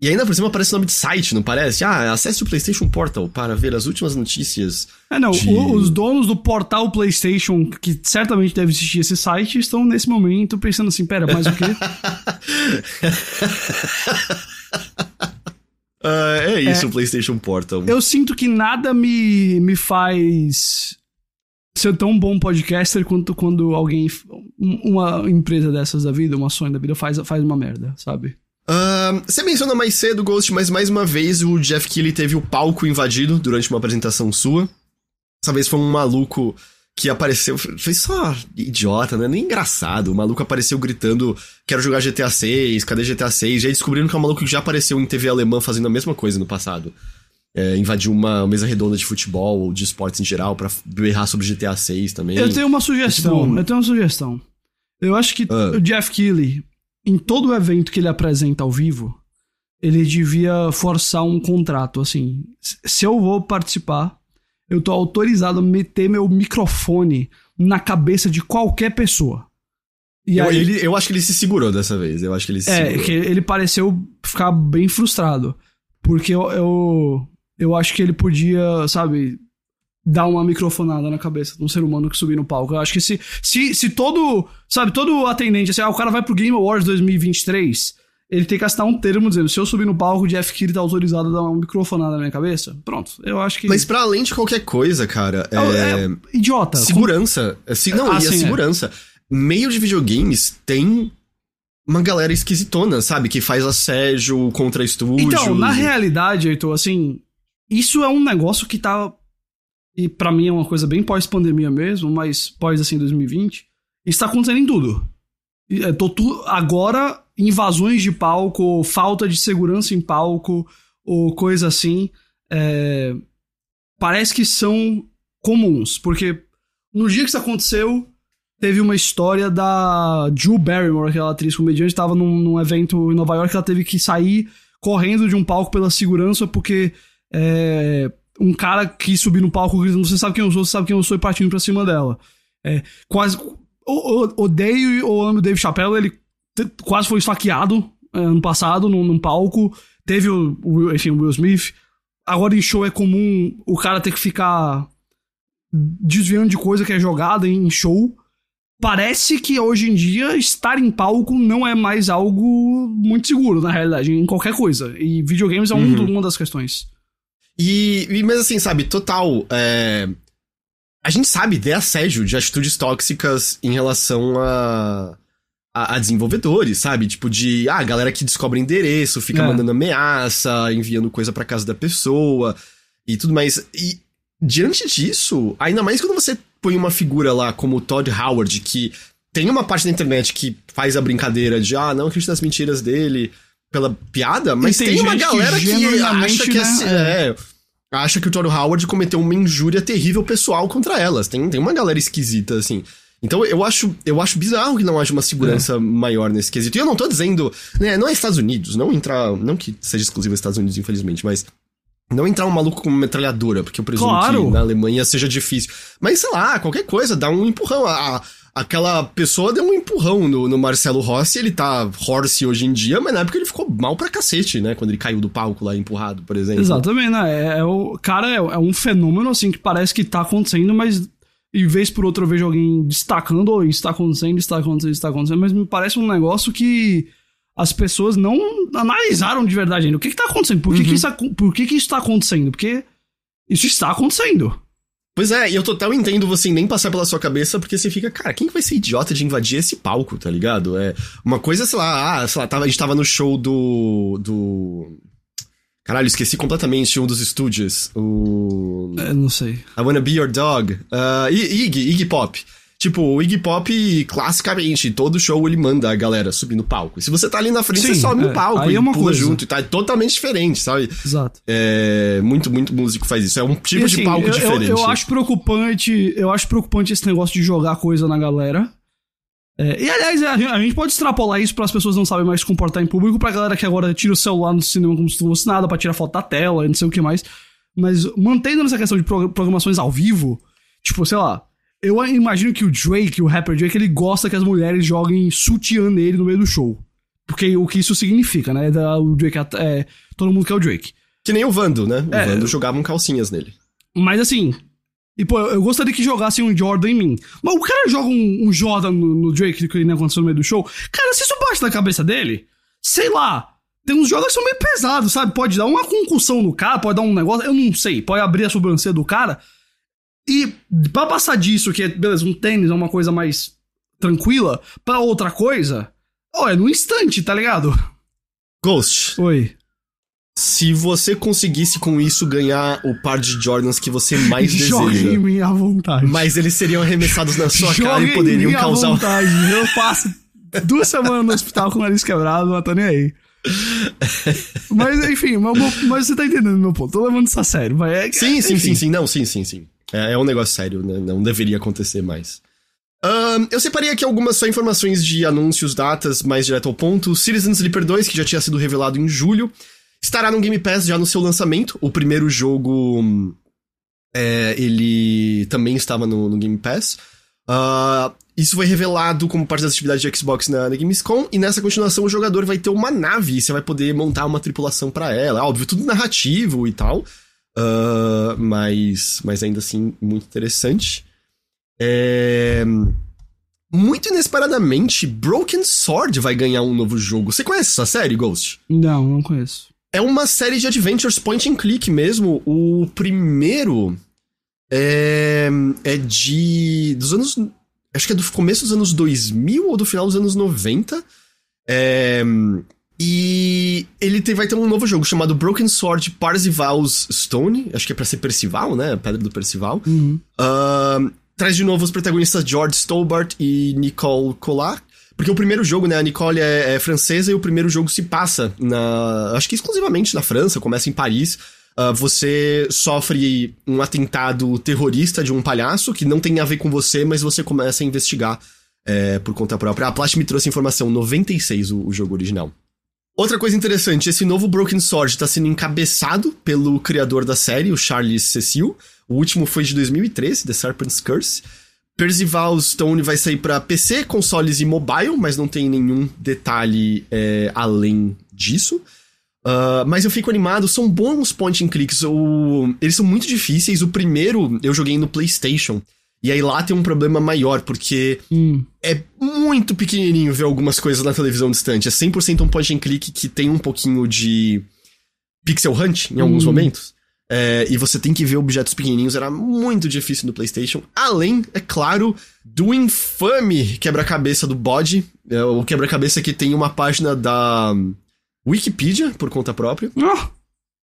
E ainda por cima aparece o nome de site, não parece? Ah, acesse o PlayStation Portal para ver as últimas notícias. É, não, de... os donos do portal PlayStation, que certamente deve existir esse site, estão nesse momento pensando assim: pera, mais o quê? uh, [LAUGHS] [LAUGHS] é isso, é, o PlayStation Portal. Eu sinto que nada me, me faz ser tão bom podcaster quanto quando alguém, uma empresa dessas da vida, uma sonho da vida, faz, faz uma merda, sabe? Uh, você menciona mais cedo, Ghost, mas mais uma vez o Jeff Keighley teve o palco invadido durante uma apresentação sua. Dessa vez foi um maluco que apareceu. Foi só idiota, né? Nem engraçado. O maluco apareceu gritando: Quero jogar GTA 6, cadê GTA 6? E aí descobriram que é um maluco que já apareceu em TV alemã fazendo a mesma coisa no passado. É, invadiu uma mesa redonda de futebol ou de esportes em geral para berrar sobre GTA 6 também. Eu tenho uma sugestão. Tipo... Eu tenho uma sugestão. Eu acho que uh. o Jeff Keighley em todo evento que ele apresenta ao vivo, ele devia forçar um contrato, assim. Se eu vou participar, eu tô autorizado a meter meu microfone na cabeça de qualquer pessoa. E eu, aí, ele, eu acho que ele se segurou dessa vez. Eu acho que ele se É, segurou. que ele pareceu ficar bem frustrado. Porque eu, eu, eu acho que ele podia, sabe, dar uma microfonada na cabeça de um ser humano que subir no palco. Eu acho que se, se, se todo, sabe, todo atendente, assim, ah, o cara vai pro Game Awards 2023, ele tem que assinar um termo dizendo, se eu subir no palco, o Jeff Keighley tá autorizado a dar uma microfonada na minha cabeça. Pronto, eu acho que... Mas para além de qualquer coisa, cara, é... é, é idiota. Segurança. É, se, não, ah, e a é. segurança. É. Meio de videogames tem uma galera esquisitona, sabe? Que faz assédio contra estúdios. Então, na realidade, Heitor, assim, isso é um negócio que tá e para mim é uma coisa bem pós-pandemia mesmo, mas pós assim 2020, está acontecendo em tudo. É, tu, agora, invasões de palco, falta de segurança em palco, ou coisa assim, é, parece que são comuns, porque no dia que isso aconteceu, teve uma história da Drew Barrymore, aquela atriz comediante, estava num, num, evento em Nova York, ela teve que sair correndo de um palco pela segurança, porque é, um cara que subir no palco gritando, você sabe quem eu sou, você sabe quem eu sou, e partindo pra cima dela. É, quase. Odeio ou amo o Dave Chappelle, ele quase foi esfaqueado é, ano passado num, num, palco. Teve o, o, enfim, o Will Smith. Agora em show é comum o cara ter que ficar desviando de coisa que é jogada em show. Parece que hoje em dia estar em palco não é mais algo muito seguro, na realidade, em qualquer coisa. E videogames é um, uhum. uma das questões. E, e mas assim, sabe, total. É, a gente sabe de assédio, de atitudes tóxicas em relação a, a, a, desenvolvedores, sabe? Tipo, de. Ah, galera que descobre endereço, fica é. mandando ameaça, enviando coisa pra casa da pessoa e tudo mais. E diante disso, ainda mais quando você põe uma figura lá como o Todd Howard, que tem uma parte da internet que faz a brincadeira de, ah, não acredita nas mentiras dele pela piada, mas tem, tem uma galera que, que acha que né? é, é, acha que o Todd Howard cometeu uma injúria terrível pessoal contra elas. Tem, tem uma galera esquisita, assim. Então eu acho, eu acho bizarro que não haja uma segurança é. maior nesse quesito. E eu não tô dizendo, né, não é Estados Unidos, não entrar, não que seja exclusivo aos Estados Unidos, infelizmente, mas não entrar um maluco com uma metralhadora, porque eu presumo claro. que na Alemanha seja difícil. Mas sei lá, qualquer coisa, dá um empurrão. A, aquela pessoa deu um empurrão no, no Marcelo Rossi, ele tá Horse hoje em dia, mas na época ele ficou mal pra cacete, né? Quando ele caiu do palco lá empurrado, por exemplo. Exatamente, né? É, é o, cara, é, é, um fenômeno assim que parece que tá acontecendo, mas em vez por outra eu vejo alguém destacando, ou está acontecendo, está acontecendo, está acontecendo, mas me parece um negócio que as pessoas não analisaram de verdade ainda. O que que tá acontecendo? Por que, uhum. que, isso, por que, que isso tá acontecendo? Porque isso está acontecendo. Pois é, e eu total entendo você nem passar pela sua cabeça, porque você fica, cara, quem que vai ser idiota de invadir esse palco, tá ligado? É uma coisa, sei lá, ah, sei lá, tava, a gente tava no show do. do. Caralho, esqueci completamente um dos estúdios. O. É, não sei. I Wanna Be Your Dog. Uh, Iggy, Iggy Pop. Tipo, o Iggy Pop, classicamente, todo show ele manda a galera subir no palco. E se você tá ali na frente, Sim, você sobe é. no palco Aí e é uma pula coisa. junto. E tá totalmente diferente, sabe? Exato. É, muito, muito músico faz isso. É um tipo assim, de palco eu, diferente. Eu, eu, acho preocupante, eu acho preocupante esse negócio de jogar coisa na galera. É, e aliás, a gente pode extrapolar isso para as pessoas não sabem mais se comportar em público, pra galera que agora tira o celular no cinema como se não fosse nada, pra tirar foto da tela, não sei o que mais. Mas mantendo essa questão de programações ao vivo, tipo, sei lá, eu imagino que o Drake, o rapper Drake, ele gosta que as mulheres joguem sutiã nele no meio do show. Porque o que isso significa, né? O Drake é, é- todo mundo quer o Drake. Que nem o Vando, né? O É. Vando jogavam calcinhas nele. Mas assim. E, pô, eu gostaria que jogassem um Jordan em mim. Mas o cara joga um, um Jordan no, no Drake, que nem aconteceu no meio do show. Cara, se isso bate na cabeça dele, sei lá. Tem uns jogos que são meio pesados, sabe? Pode dar uma concussão no cara, pode dar um negócio, eu não sei. Pode abrir a sobrancelha do cara. E pra passar disso, que é, beleza, um tênis é uma coisa mais tranquila, pra outra coisa, ó, é no instante, tá ligado? Ghost, Oi. se você conseguisse com isso ganhar o par de Jordans que você mais [LAUGHS] Jogue em deseja, mim à vontade. mas eles seriam arremessados na sua cara Jogue e em poderiam mim à causar um vontade. Eu passo duas semanas no hospital com o nariz quebrado, não tô nem aí. [LAUGHS] Mas, enfim, mas, mas você tá entendendo meu ponto. Tô levando isso a sério. Mas é, Sim, sim, enfim. sim, sim. Não, sim, sim, sim. É, é um negócio sério, né? Não deveria acontecer mais. Ahn, eu separei aqui algumas só informações de anúncios, datas, mais direto ao ponto. Citizen Sleeper 2, que já tinha sido revelado em julho, estará no Game Pass já no seu lançamento. O primeiro jogo, é, ele também estava no, no Game Pass. Ah, isso foi revelado como parte das atividades de Xbox na, na Gamescom, e nessa continuação o jogador vai ter uma nave, e você vai poder montar uma tripulação pra ela. Óbvio, tudo narrativo e tal. Ah, mas, mas ainda assim, muito interessante. É, Muito inesperadamente, Broken Sword vai ganhar um novo jogo. Você conhece essa série, Ghost? Não, não conheço. É uma série de adventures point and click mesmo. O primeiro é, é de. dos anos. Acho que é do começo dos anos 2000 ou do final dos anos 90. É, e ele te- vai ter um novo jogo chamado Broken Sword Parzival's Stone. Acho que é pra ser Percival, né? Pedra do Percival. Uhum. Ahn, traz de novo os protagonistas George Stobart e Nicole Collard. Porque o primeiro jogo, né, a Nicole é, é francesa e o primeiro jogo se passa na. Acho que exclusivamente na França, começa em Paris. Ah, você sofre um atentado terrorista de um palhaço que não tem a ver com você, mas você começa a investigar é, por conta própria. A Plast me trouxe informação, 96 o, o jogo original. Outra coisa interessante, esse novo Broken Sword está sendo encabeçado pelo criador da série, o Charles Cecil. O último foi de 2013, The Serpent's Curse. Percival Stone vai sair para PC, consoles e mobile, mas não tem nenhum detalhe é, além disso. Ah, mas eu fico animado, são bons point and clicks. O... Eles são muito difíceis. O primeiro eu joguei no PlayStation. E aí lá tem um problema maior, porque Hum. é muito pequenininho ver algumas coisas na televisão distante. É 100% um point and click que tem um pouquinho de pixel hunt em alguns Hum. momentos. É, e você tem que ver objetos pequenininhos, era muito difícil no PlayStation. Além, é claro, do infame quebra-cabeça do bode. É, o quebra-cabeça que tem uma página da Wikipedia, por conta própria. Ah,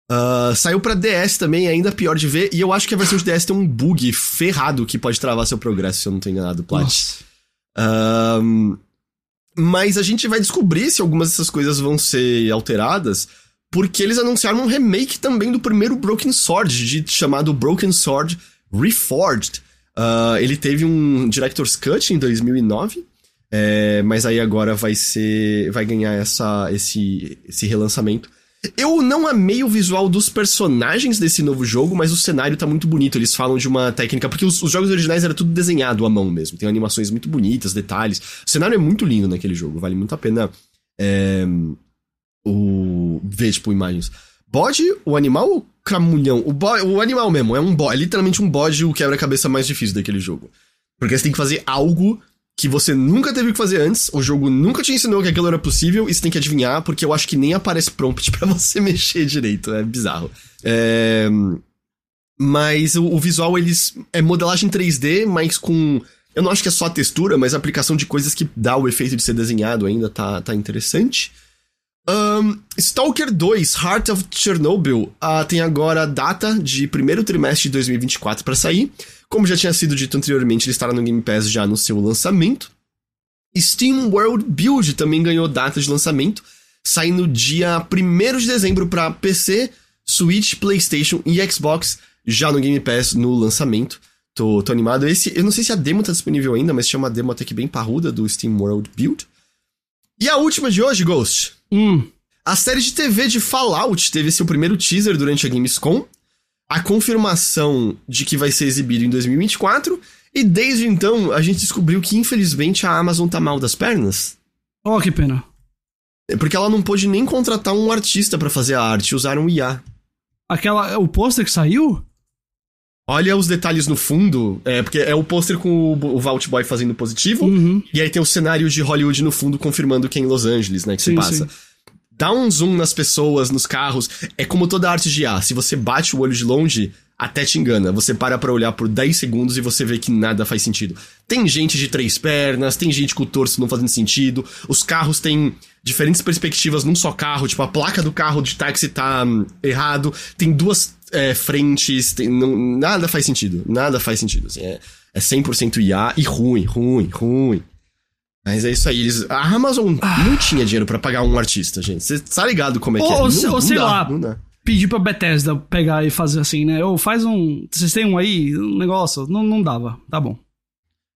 Ah, saiu pra DS também, ainda pior de ver. E eu acho que a versão de DS tem um bug ferrado que pode travar seu progresso, se eu não tô enganado, Plat. Ahn, mas a gente vai descobrir se algumas dessas coisas vão ser alteradas, porque eles anunciaram um remake também do primeiro Broken Sword, de- chamado Broken Sword Reforged. Ah, ele teve um Director's Cut em 2009, é, mas aí agora vai ser. vai ganhar essa, esse, esse relançamento. Eu não amei o visual dos personagens desse novo jogo, mas o cenário tá muito bonito. Eles falam de uma técnica. Porque os, os jogos originais era tudo desenhado à mão mesmo. Tem animações muito bonitas, detalhes. O cenário é muito lindo naquele jogo. Vale muito a pena é, o, ver, tipo, imagens. Bode, o animal ou camulhão? O, bo, o animal mesmo, é um. É literalmente um bode o quebra-cabeça mais difícil daquele jogo. Porque você tem que fazer algo que você nunca teve que fazer antes, o jogo nunca te ensinou que aquilo era possível, e você tem que adivinhar, porque eu acho que nem aparece prompt [LAUGHS] pra você [LAUGHS] mexer direito, é bizarro. É... Mas o, o visual, eles. É modelagem 3D, mas com. Eu não acho que é só a textura, mas a aplicação de coisas que dá o efeito de ser desenhado ainda tá, tá interessante. Ahn, Stalker 2, Heart of Chernobyl, ah, tem agora a data de primeiro trimestre de 2024 pra sair. Como já tinha sido dito anteriormente, ele estará no Game Pass já no seu lançamento. Steam World Build também ganhou data de lançamento, saindo dia 1 de dezembro para PC, Switch, PlayStation e Xbox, já no Game Pass no lançamento. Tô, tô animado. Esse, eu não sei se a demo tá disponível ainda, mas chama a demo até que bem parruda do Steam World Build. E a última de hoje, Ghost. Hum. A série de TV de Fallout teve seu primeiro teaser durante a Gamescom, a confirmação de que vai ser exibido em 2024, e desde então a gente descobriu que infelizmente a Amazon tá mal das pernas. Oh, que pena. É Porque ela não pôde nem contratar um artista pra fazer a arte, usaram o IA. Aquela. O pôster que saiu? Olha os detalhes no fundo, é porque é o pôster com o, o Vault Boy fazendo positivo, Uhum. e aí tem o cenário de Hollywood no fundo confirmando que é em Los Angeles, né, que se Sim, passa. sim. Dá um zoom nas pessoas, nos carros. É como toda arte de IA. Se você bate o olho de longe, até te engana. Você para pra olhar por 10 segundos e você vê que nada faz sentido. Tem gente de três pernas, tem gente com o torso não fazendo sentido. Os carros têm diferentes perspectivas num só carro. Tipo, a placa do carro de táxi tá hum, errado. Tem duas é, frentes. tem- não- nada faz sentido. Nada faz sentido. assim, é, é 100% IA e ruim, ruim, ruim. Mas é isso aí. Eles, a Amazon não tinha dinheiro pra pagar um artista, gente. Você tá ligado como é que Ou- é? ou Não- se- ou não sei dá, lá. Não dá. Pedir pra Bethesda pegar e fazer assim, né? Ou faz um. Vocês têm um aí? Um negócio? Não, não dava. Tá bom.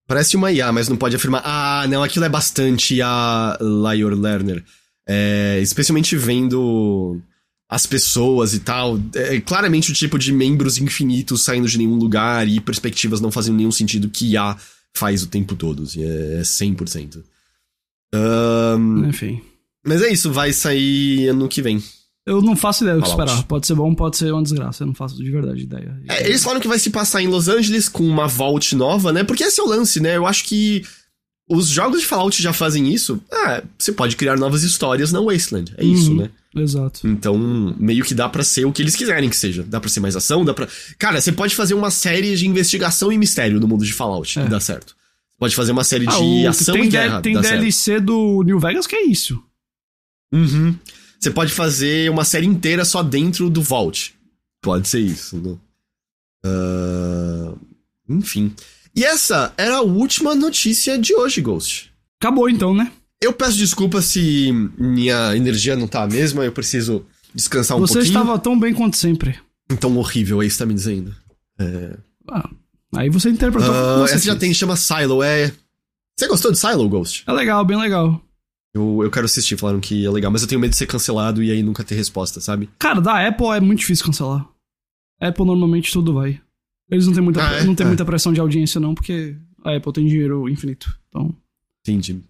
Parece uma IA, mas não pode afirmar. Ah, não, aquilo é bastante a Liar Lerner. É, especialmente vendo as pessoas e tal. É claramente o tipo de membros infinitos saindo de nenhum lugar e perspectivas não fazendo nenhum sentido que IA faz o tempo todo. assim, É 100%. Ahn, Enfim. mas é isso, vai sair ano que vem. Eu não faço ideia do que esperar. Pode ser bom, pode ser uma desgraça. Eu não faço de verdade ideia. É, eles falaram que vai se passar em Los Angeles com uma Vault nova, né? Porque esse é o lance, né? Eu acho que os jogos de Fallout já fazem isso. Ah, você pode criar novas histórias na Wasteland. É isso, Uhum. né? Exato. Então, meio que dá pra ser o que eles quiserem que seja. Dá pra ser mais ação, dá pra. Cara, você pode fazer uma série de investigação e mistério no mundo de Fallout É. e dá certo. Pode fazer uma série Ah, de o- ação tem e guerra. tem dá certo. DLC do New Vegas que é isso. Uhum. Você pode fazer uma série inteira só dentro do Vault. Pode ser isso, né? Ah, Enfim. E essa era a última notícia de hoje, Ghost. Acabou então, né? Eu peço desculpa se minha energia não tá a mesma, eu preciso descansar um Você pouquinho. estava tão bem quanto sempre. Tão horrível, é isso que tá me dizendo. É... Ah, aí você interpretou. Como você essa já tem, chama Silo, é... Você gostou de Silo, Ghost? É legal, bem legal. Eu, eu quero assistir, falaram que é legal, mas eu tenho medo de ser cancelado e aí nunca ter resposta, sabe? Cara, da Apple é muito difícil cancelar. Apple normalmente tudo vai. Eles não têm muita, Ah, é? não têm É. muita pressão de audiência, não, porque a Apple tem dinheiro infinito. Então. Entendi.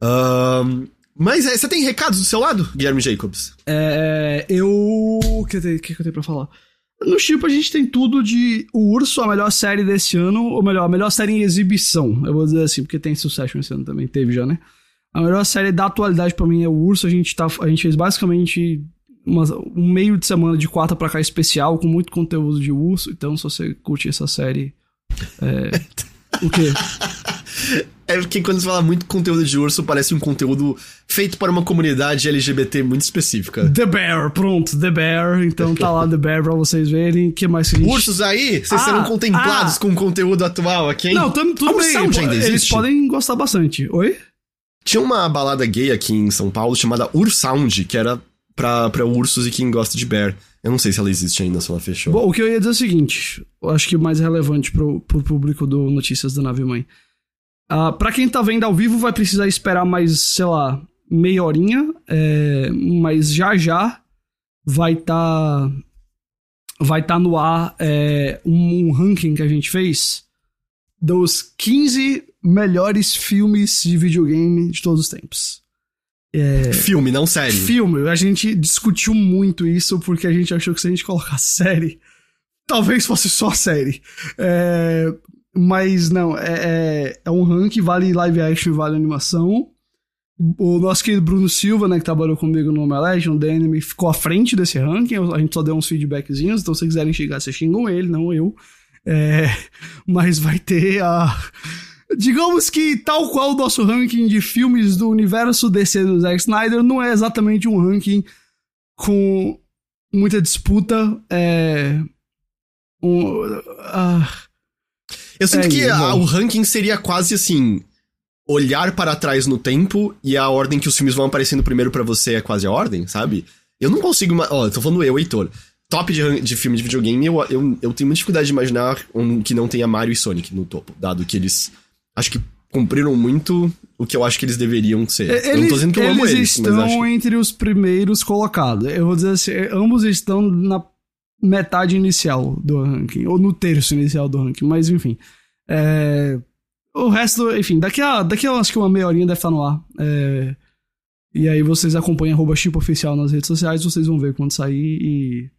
Ahn, mas é, você tem recados do seu lado, Guilherme Jacobs? É. Eu. O que, eu tenho- o que que eu tenho pra falar? No Chipo a gente tem tudo de O Urso, a melhor série desse ano, ou melhor, a melhor série em exibição. Eu vou dizer assim, porque tem Succession esse ano também, teve já, né? A melhor série da atualidade pra mim é O Urso. A gente, tá, a gente fez basicamente uma- um meio de semana de quarta pra cá especial, com muito conteúdo de urso. Então, se você curte essa série. É. [LAUGHS] o quê? É porque quando você fala muito conteúdo de urso, parece um conteúdo feito para uma comunidade LGBT muito específica. The Bear, pronto, The Bear. Então tá lá The Bear pra vocês verem. O que mais que gente. Ursos aí, vocês Ah, serão contemplados ah. com o conteúdo atual aqui, hein? Não, tudo, tudo A bem. Ainda Eles existe? podem gostar bastante. Oi? Tinha uma balada gay aqui em São Paulo chamada Ursound, que era pra, pra ursos e quem gosta de bear. Eu não sei se ela existe ainda, se ela fechou. Bom, o que eu ia dizer é o seguinte: eu acho que o mais relevante pro, pro público do Notícias da Nave Mãe. Ah, pra quem tá vendo ao vivo, vai precisar esperar mais, sei lá, meia horinha. é, mas já já vai tá. Vai tá no ar é, um, um ranking que a gente fez dos 15 melhores filmes de videogame de todos os tempos. Filme, não série. Filme, a gente discutiu muito isso porque a gente achou que se a gente colocasse série, talvez fosse só série. É, mas não, é, é, é um ranking, vale live action e vale animação. O nosso querido Bruno Silva, né, que trabalhou comigo no Omelete, no Enemy, ficou à frente desse ranking. A gente só deu uns feedbackzinhos, então se quiserem xingar, vocês xingam ele, não eu. É, [LAUGHS] mas vai ter a. Digamos que, tal qual o nosso ranking de filmes do universo DC do Zack Snyder, não é exatamente um ranking com muita disputa. É. Um, ah, Eu sinto É, que a- o ranking seria quase assim: olhar para trás no tempo e a ordem que os filmes vão aparecendo primeiro pra você é quase a ordem, sabe? Eu não consigo. Ó, tô falando eu, Heitor. Top de, de filme de videogame, eu, eu, eu tenho muita dificuldade de imaginar um que não tenha Mario e Sonic no topo, dado que eles. Acho que cumpriram muito o que eu acho que eles deveriam ser. eu não eles, tô dizendo que eu amo eles, estão mas acho. entre os primeiros colocados. Eu vou dizer assim, ambos estão na metade inicial do ranking, ou no terço inicial do ranking, mas enfim. É, o resto, enfim, daqui a, daqui a acho que uma meia horinha deve estar no ar. É, E aí vocês acompanham arroba chip oficial nas redes sociais, vocês vão ver quando sair e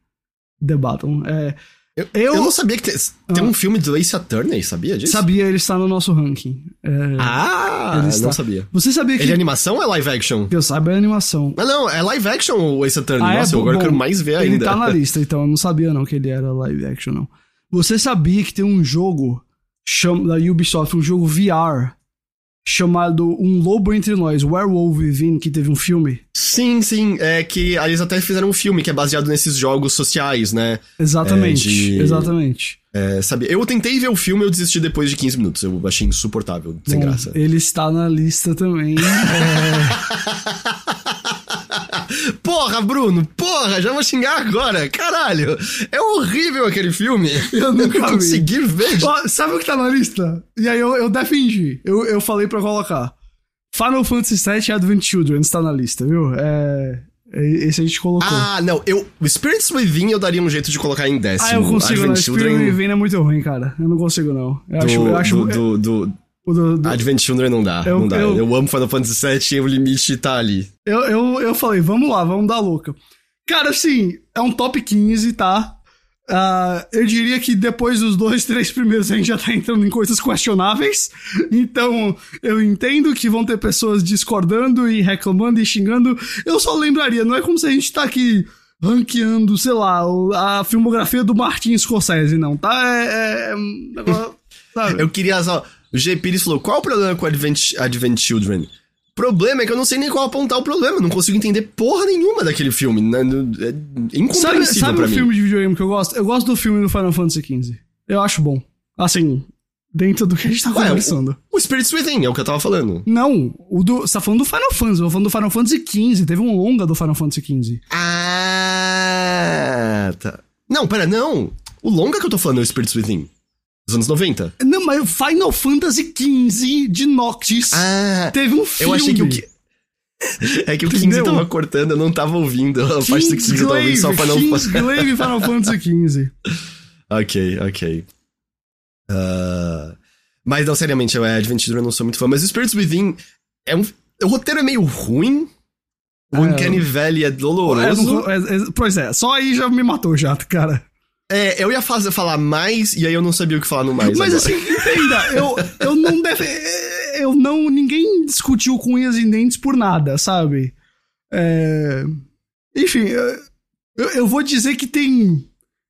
debatam. É, eu, eu, eu, não sabia que tem, tem ah. um filme do Ace Attorney, sabia disso? Sabia, ele está no nosso ranking. É, ah, ele está... não sabia. Você sabia que... Ele é animação ou é live action? Eu saiba, é animação. Mas não, é live action o Ace Attorney. Ah, é Nossa, é, eu agora bom, quero mais ver ainda. Ele tá na [LAUGHS] lista, então eu não sabia não que ele era live action, não. Você sabia que tem um jogo chama, da Ubisoft, um jogo VR chamado Um Lobo Entre Nós, Werewolf Within, que teve um filme. Sim, sim, é que eles até fizeram um filme que é baseado nesses jogos sociais, né? Exatamente, é, de... exatamente. É, sabe, eu tentei ver o filme eu desisti depois de 15 minutos, eu achei insuportável, sem Bom, graça. Ele está na lista também. é... [LAUGHS] Porra, Bruno, porra, já vou xingar agora. Caralho, é horrível aquele filme. Eu nunca eu consegui ver. Ó, sabe o que tá na lista? E aí eu, eu defendi. Eu, eu falei pra colocar. Final Fantasy VII Advent Children está na lista, viu? É. é esse a gente colocou. Ah, não. Eu, Spirits Within eu daria um jeito de colocar em décimo. Ah, eu consigo Advent não. Children... Spirit Within é muito ruim, cara. Eu não consigo, não. Eu do, acho, eu acho... Do, do, do, o do, do... Advent Children não dá, eu, não dá. Eu, eu amo Final Fantasy VII e o limite tá ali. Eu, eu, eu falei, vamos lá, vamos dar louca. Cara, assim, é um top 15, tá? Uh, eu diria que depois dos dois, três primeiros a gente já tá entrando em coisas questionáveis. Então, eu entendo que vão ter pessoas discordando e reclamando e xingando. Eu só lembraria, não é como se a gente tá aqui ranqueando, sei lá, a filmografia do Martin Scorsese, não, tá? É. é, é [LAUGHS] eu queria só. O G. Pires falou: qual o problema com Advent, Advent Children? Problema é que eu não sei nem qual apontar o problema. Não consigo entender porra nenhuma daquele filme. Né? É incompreensível sabe, sabe pra o mim. filme de videogame que eu gosto? Eu gosto do filme do Final Fantasy XV. Eu acho bom. Assim, dentro do que a gente tá Ué, conversando. O, o Spirits Within é o que eu tava falando. Não, o do, você tá falando do Final Fantasy. Eu tô falando do Final Fantasy XV. Teve um longa do Final Fantasy XV. Ah, tá. Não, pera, não. O longa que eu tô falando é o Spirits Within dos anos 90. Não, mas Final Fantasy XV de Noctis ah, teve um filme. Eu achei que o que. É que o Entendeu? 15 tava cortando, eu não tava ouvindo. A parte do 15 eu tava ouvindo só Final Fantasy. Glaive Final Fantasy XV. [LAUGHS] ok, ok. Uh, mas não, seriamente, eu é Advent Children eu não sou muito fã. Mas Spirits Within é um. O roteiro é meio ruim. O é, Uncanny Valley é doloroso. É, é, é, pois é, só aí já me matou já, cara. É, eu ia fazer, falar mais e aí eu não sabia o que falar no mais. Mas agora. assim, entenda, eu, eu não deve. Eu não. Ninguém discutiu com unhas e dentes por nada, sabe? É, enfim, eu, eu vou dizer que tem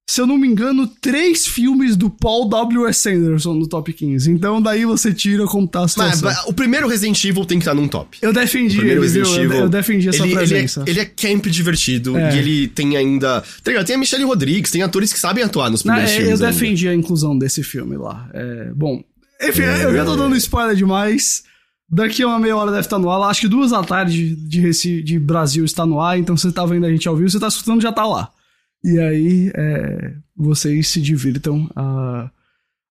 se eu não me engano, três filmes do Paul W.S. Anderson no top 15. Então daí você tira como tá a situação. Mas, o primeiro Resident Evil tem que estar num top. Eu defendi ele, Resident Evil, eu, eu defendi essa ele, presença. Ele é, ele é camp divertido é. e ele tem ainda... Tá tem a Michelle Rodrigues, tem atores que sabem atuar nos primeiros não, é, filmes Eu defendi ainda. a inclusão desse filme lá. É, bom, enfim, eu já tô dando spoiler demais. Daqui a uma meia hora deve estar no ar. Acho que duas da tarde de, Recife, de Brasil está no ar, então você tá vendo a gente ao vivo, você tá escutando, já tá lá. E aí, é, vocês se divirtam. A,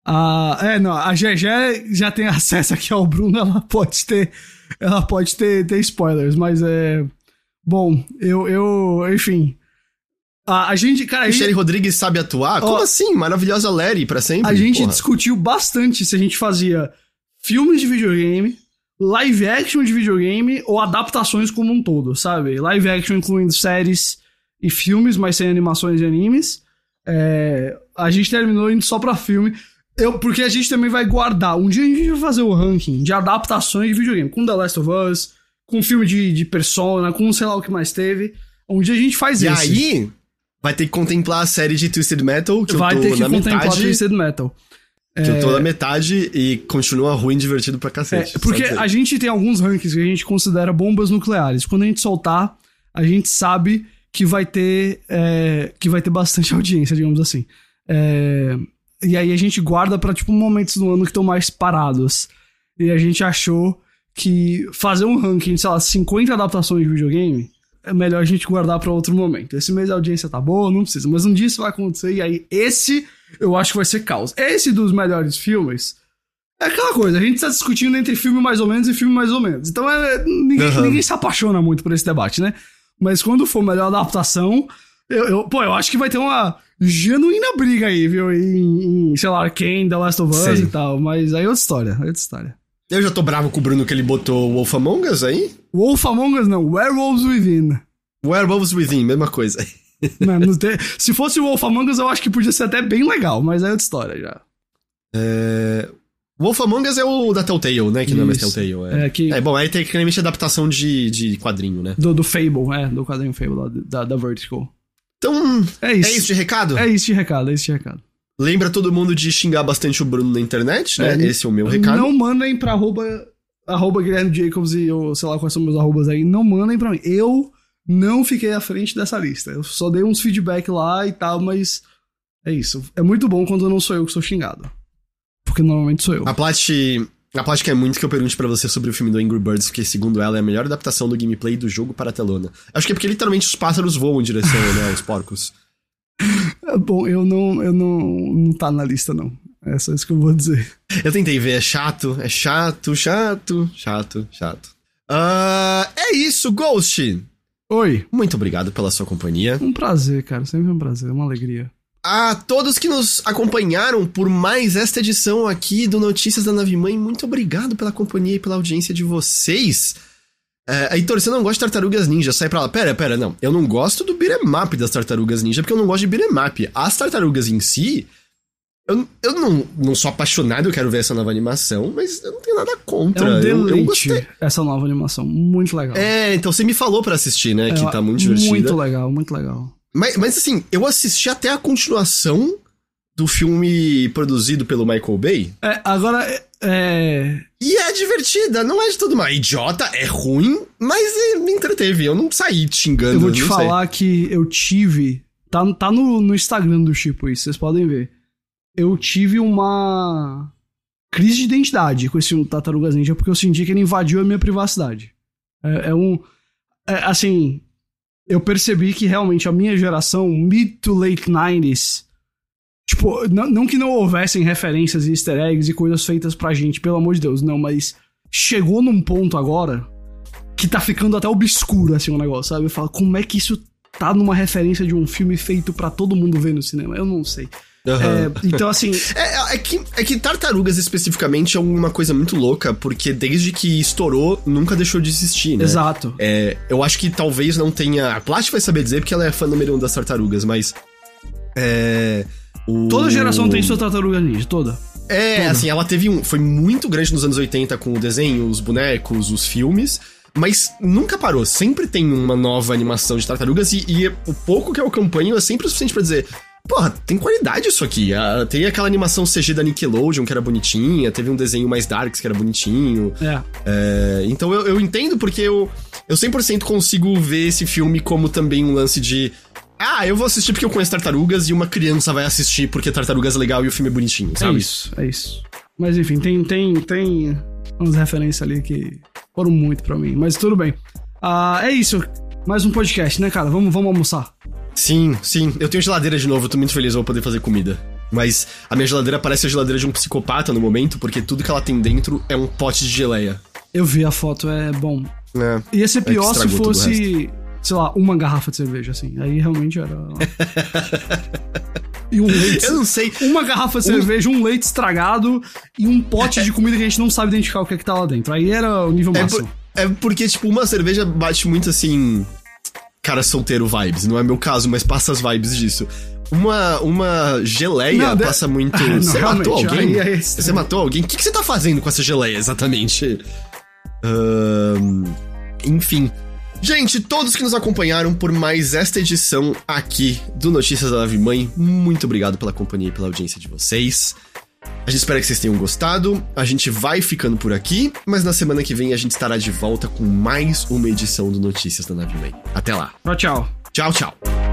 a, é, não, a GG já tem [LAUGHS] acesso aqui ao Bruno, ela pode ter, ela pode ter, ter spoilers, mas é. Bom, eu, eu enfim. A, a gente, cara. Michelle gente, Rodrigues sabe atuar? Ó, Como assim? Maravilhosa Larry pra sempre? A gente porra. discutiu bastante se a gente fazia filmes de videogame, live action de videogame ou adaptações como um todo, sabe? Live action incluindo séries e filmes, mas sem animações e animes. É, a gente terminou indo só pra filme. Eu, porque a gente também vai guardar. Um dia a gente vai fazer o ranking de adaptações de videogame. Com The Last of Us, com filme de, de Persona, com sei lá o que mais teve. Um dia a gente faz e esse. E aí, vai ter que contemplar a série de Twisted Metal, que vai eu tô ter que na contemplar metade. Twisted Metal. Que é... eu tô na metade e continua ruim divertido pra cacete. É, porque a gente tem alguns rankings que a gente considera bombas nucleares. Quando a gente soltar, a gente sabe que vai ter é, que vai ter bastante [LAUGHS] audiência, digamos assim. É, e aí a gente guarda para tipo momentos do ano que estão mais parados. E a gente achou que fazer um ranking, sei lá, 50 adaptações de videogame é melhor a gente guardar para outro momento. Esse mês a audiência tá boa, não precisa, mas um dia isso vai acontecer e aí esse eu acho que vai ser caos. Esse dos melhores filmes é aquela coisa, a gente tá discutindo entre filme mais ou menos e filme mais ou menos. Então é, ninguém, uhum. ninguém se apaixona muito por esse debate, né? Mas quando for melhor adaptação, eu, eu, pô, eu acho que vai ter uma genuína briga aí, viu? Em, em sei lá, Arkane, The Last of Us Sim. e tal. Mas aí é outra história, é outra história. Eu já tô bravo com o Bruno que ele botou Wolf Among Us aí. Wolf Among Us não, Werewolves Within. Werewolves Within, mesma coisa. [LAUGHS] Não, não tem- Se fosse o Wolf Among Us, eu acho que podia ser até bem legal, mas é outra história já. É... Wolf Among Us é o da Telltale, né? Que não é mais Isso. Telltale. É, É, que- é bom, aí tem claramente adaptação de, de quadrinho, né? Do, do Fable, é, do quadrinho Fable lá, da, da Vertical. Então, É isso. é isso de recado? É isso de recado, é isso de recado. Lembra todo mundo de xingar bastante o Bruno na internet, né? É, Esse é o meu recado. Não mandem pra arroba, arroba Guilherme Jacobs e eu sei lá quais são meus arrobas aí. Não mandem pra mim. Eu não fiquei à frente dessa lista. Eu só dei uns feedback lá e tal, mas é isso. É muito bom quando não sou eu que sou xingado. Porque normalmente sou eu. A Plat, a Plat quer muito que eu pergunte pra você sobre o filme do Angry Birds, porque segundo ela é a melhor adaptação do gameplay do jogo para a telona. Acho que é porque literalmente os pássaros voam em direção, né, aos porcos. [LAUGHS] Bom, eu não, eu não, não tá na lista, não. É só isso que eu vou dizer. Eu tentei ver, é chato, é chato, chato, chato, chato. Ah, é isso, Ghost! Oi. Muito obrigado pela sua companhia. Um prazer, cara. Sempre um prazer, uma alegria. A todos que nos acompanharam por mais esta edição aqui do Notícias da Nave Mãe, muito obrigado pela companhia e pela audiência de vocês. É, Heitor, você não gosta de Tartarugas Ninja, sai pra lá. Pera, pera, não. Eu não gosto do beat'em das Tartarugas Ninja, porque eu não gosto de beat'em. As Tartarugas em si, eu, eu não, não sou apaixonado, eu quero ver essa nova animação, mas eu não tenho nada É contra. um eu, eu gostei. essa nova animação. Muito legal. É, então você me falou pra assistir, né, que É tá muito divertida. Muito legal, muito legal. Mas, mas assim, eu assisti até a continuação do filme produzido pelo Michael Bay. É, agora, é- é, E é divertida, não é de todo mal. Idiota, é ruim, mas é, me entreteve. Eu não saí xingando. eu vou te falar que eu tive. Tá, tá no, no Instagram do Chipo isso, vocês podem ver. Eu tive uma crise de identidade com esse filme Tartarugas Ninja, porque eu senti que ele invadiu a minha privacidade. É, é um. é, assim, eu percebi que realmente a minha geração, mid to late 90s, tipo, não, que não houvessem referências e easter eggs e coisas feitas pra gente, pelo amor de Deus, não, mas chegou num ponto agora que tá ficando até obscuro, assim, o negócio, sabe? Eu falo, como é que isso tá numa referência de um filme feito pra todo mundo ver no cinema? Eu não sei. Aham. É, então, assim, [LAUGHS] É, é que, é que Tartarugas especificamente é uma coisa muito louca, porque desde que estourou, nunca deixou de existir, né? exato. É, eu acho que talvez não tenha. A Plat vai saber dizer porque ela é fã número um das tartarugas, mas. É. o- Toda geração tem sua tartaruga ninja, toda. É, Toda. assim, ela teve um. Foi muito grande nos anos 80 com o desenho, os bonecos, os filmes. Mas nunca parou. Sempre tem uma nova animação de tartarugas e, e o pouco que eu acompanho é sempre o suficiente pra dizer. Porra, tem qualidade isso aqui. Ah, tem aquela animação CG da Nickelodeon que era bonitinha, teve um desenho mais darks que era bonitinho. É. É, então eu, eu entendo porque eu, eu 100% consigo ver esse filme como também um lance de. Ah, eu vou assistir porque eu conheço tartarugas e uma criança vai assistir porque tartarugas é legal e o filme é bonitinho, É sabe? isso, é isso. Mas enfim, tem, tem, tem umas referências ali que foram muito pra mim. Mas tudo bem. Ah, é isso. Mais um podcast, né, cara? Vamos, vamos almoçar. Sim, sim. Eu tenho geladeira de novo, eu tô muito feliz, eu vou poder fazer comida. Mas a minha geladeira parece a geladeira de um psicopata no momento, porque tudo que ela tem dentro é um pote de geleia. Eu vi a foto, é bom. É. Ia ser que pior se tudo o fosse, sei lá, uma garrafa de cerveja, assim. Aí realmente era. [LAUGHS] e um leite. Eu não sei. Uma garrafa de cerveja, um leite estragado e um pote de comida que a gente não sabe identificar o que é que tá lá dentro. Aí era o nível É, máximo. por- é porque, tipo, uma cerveja bate muito assim. Cara solteiro vibes. Não é meu caso, mas passa as vibes disso. Uma, uma geleia Não, passa muito. [LAUGHS] Ah, não, você matou alguém? é você matou alguém? O que, que você tá fazendo com essa geleia exatamente? Enfim. Gente, todos que nos acompanharam por mais esta edição aqui do Notícias da Nave Mãe, muito obrigado pela companhia e pela audiência de vocês. A gente espera que vocês tenham gostado. A gente vai ficando por aqui, mas na semana que vem a gente estará de volta com mais uma edição do Notícias da Nave Mãe. Até lá. Tchau, tchau. Tchau, tchau.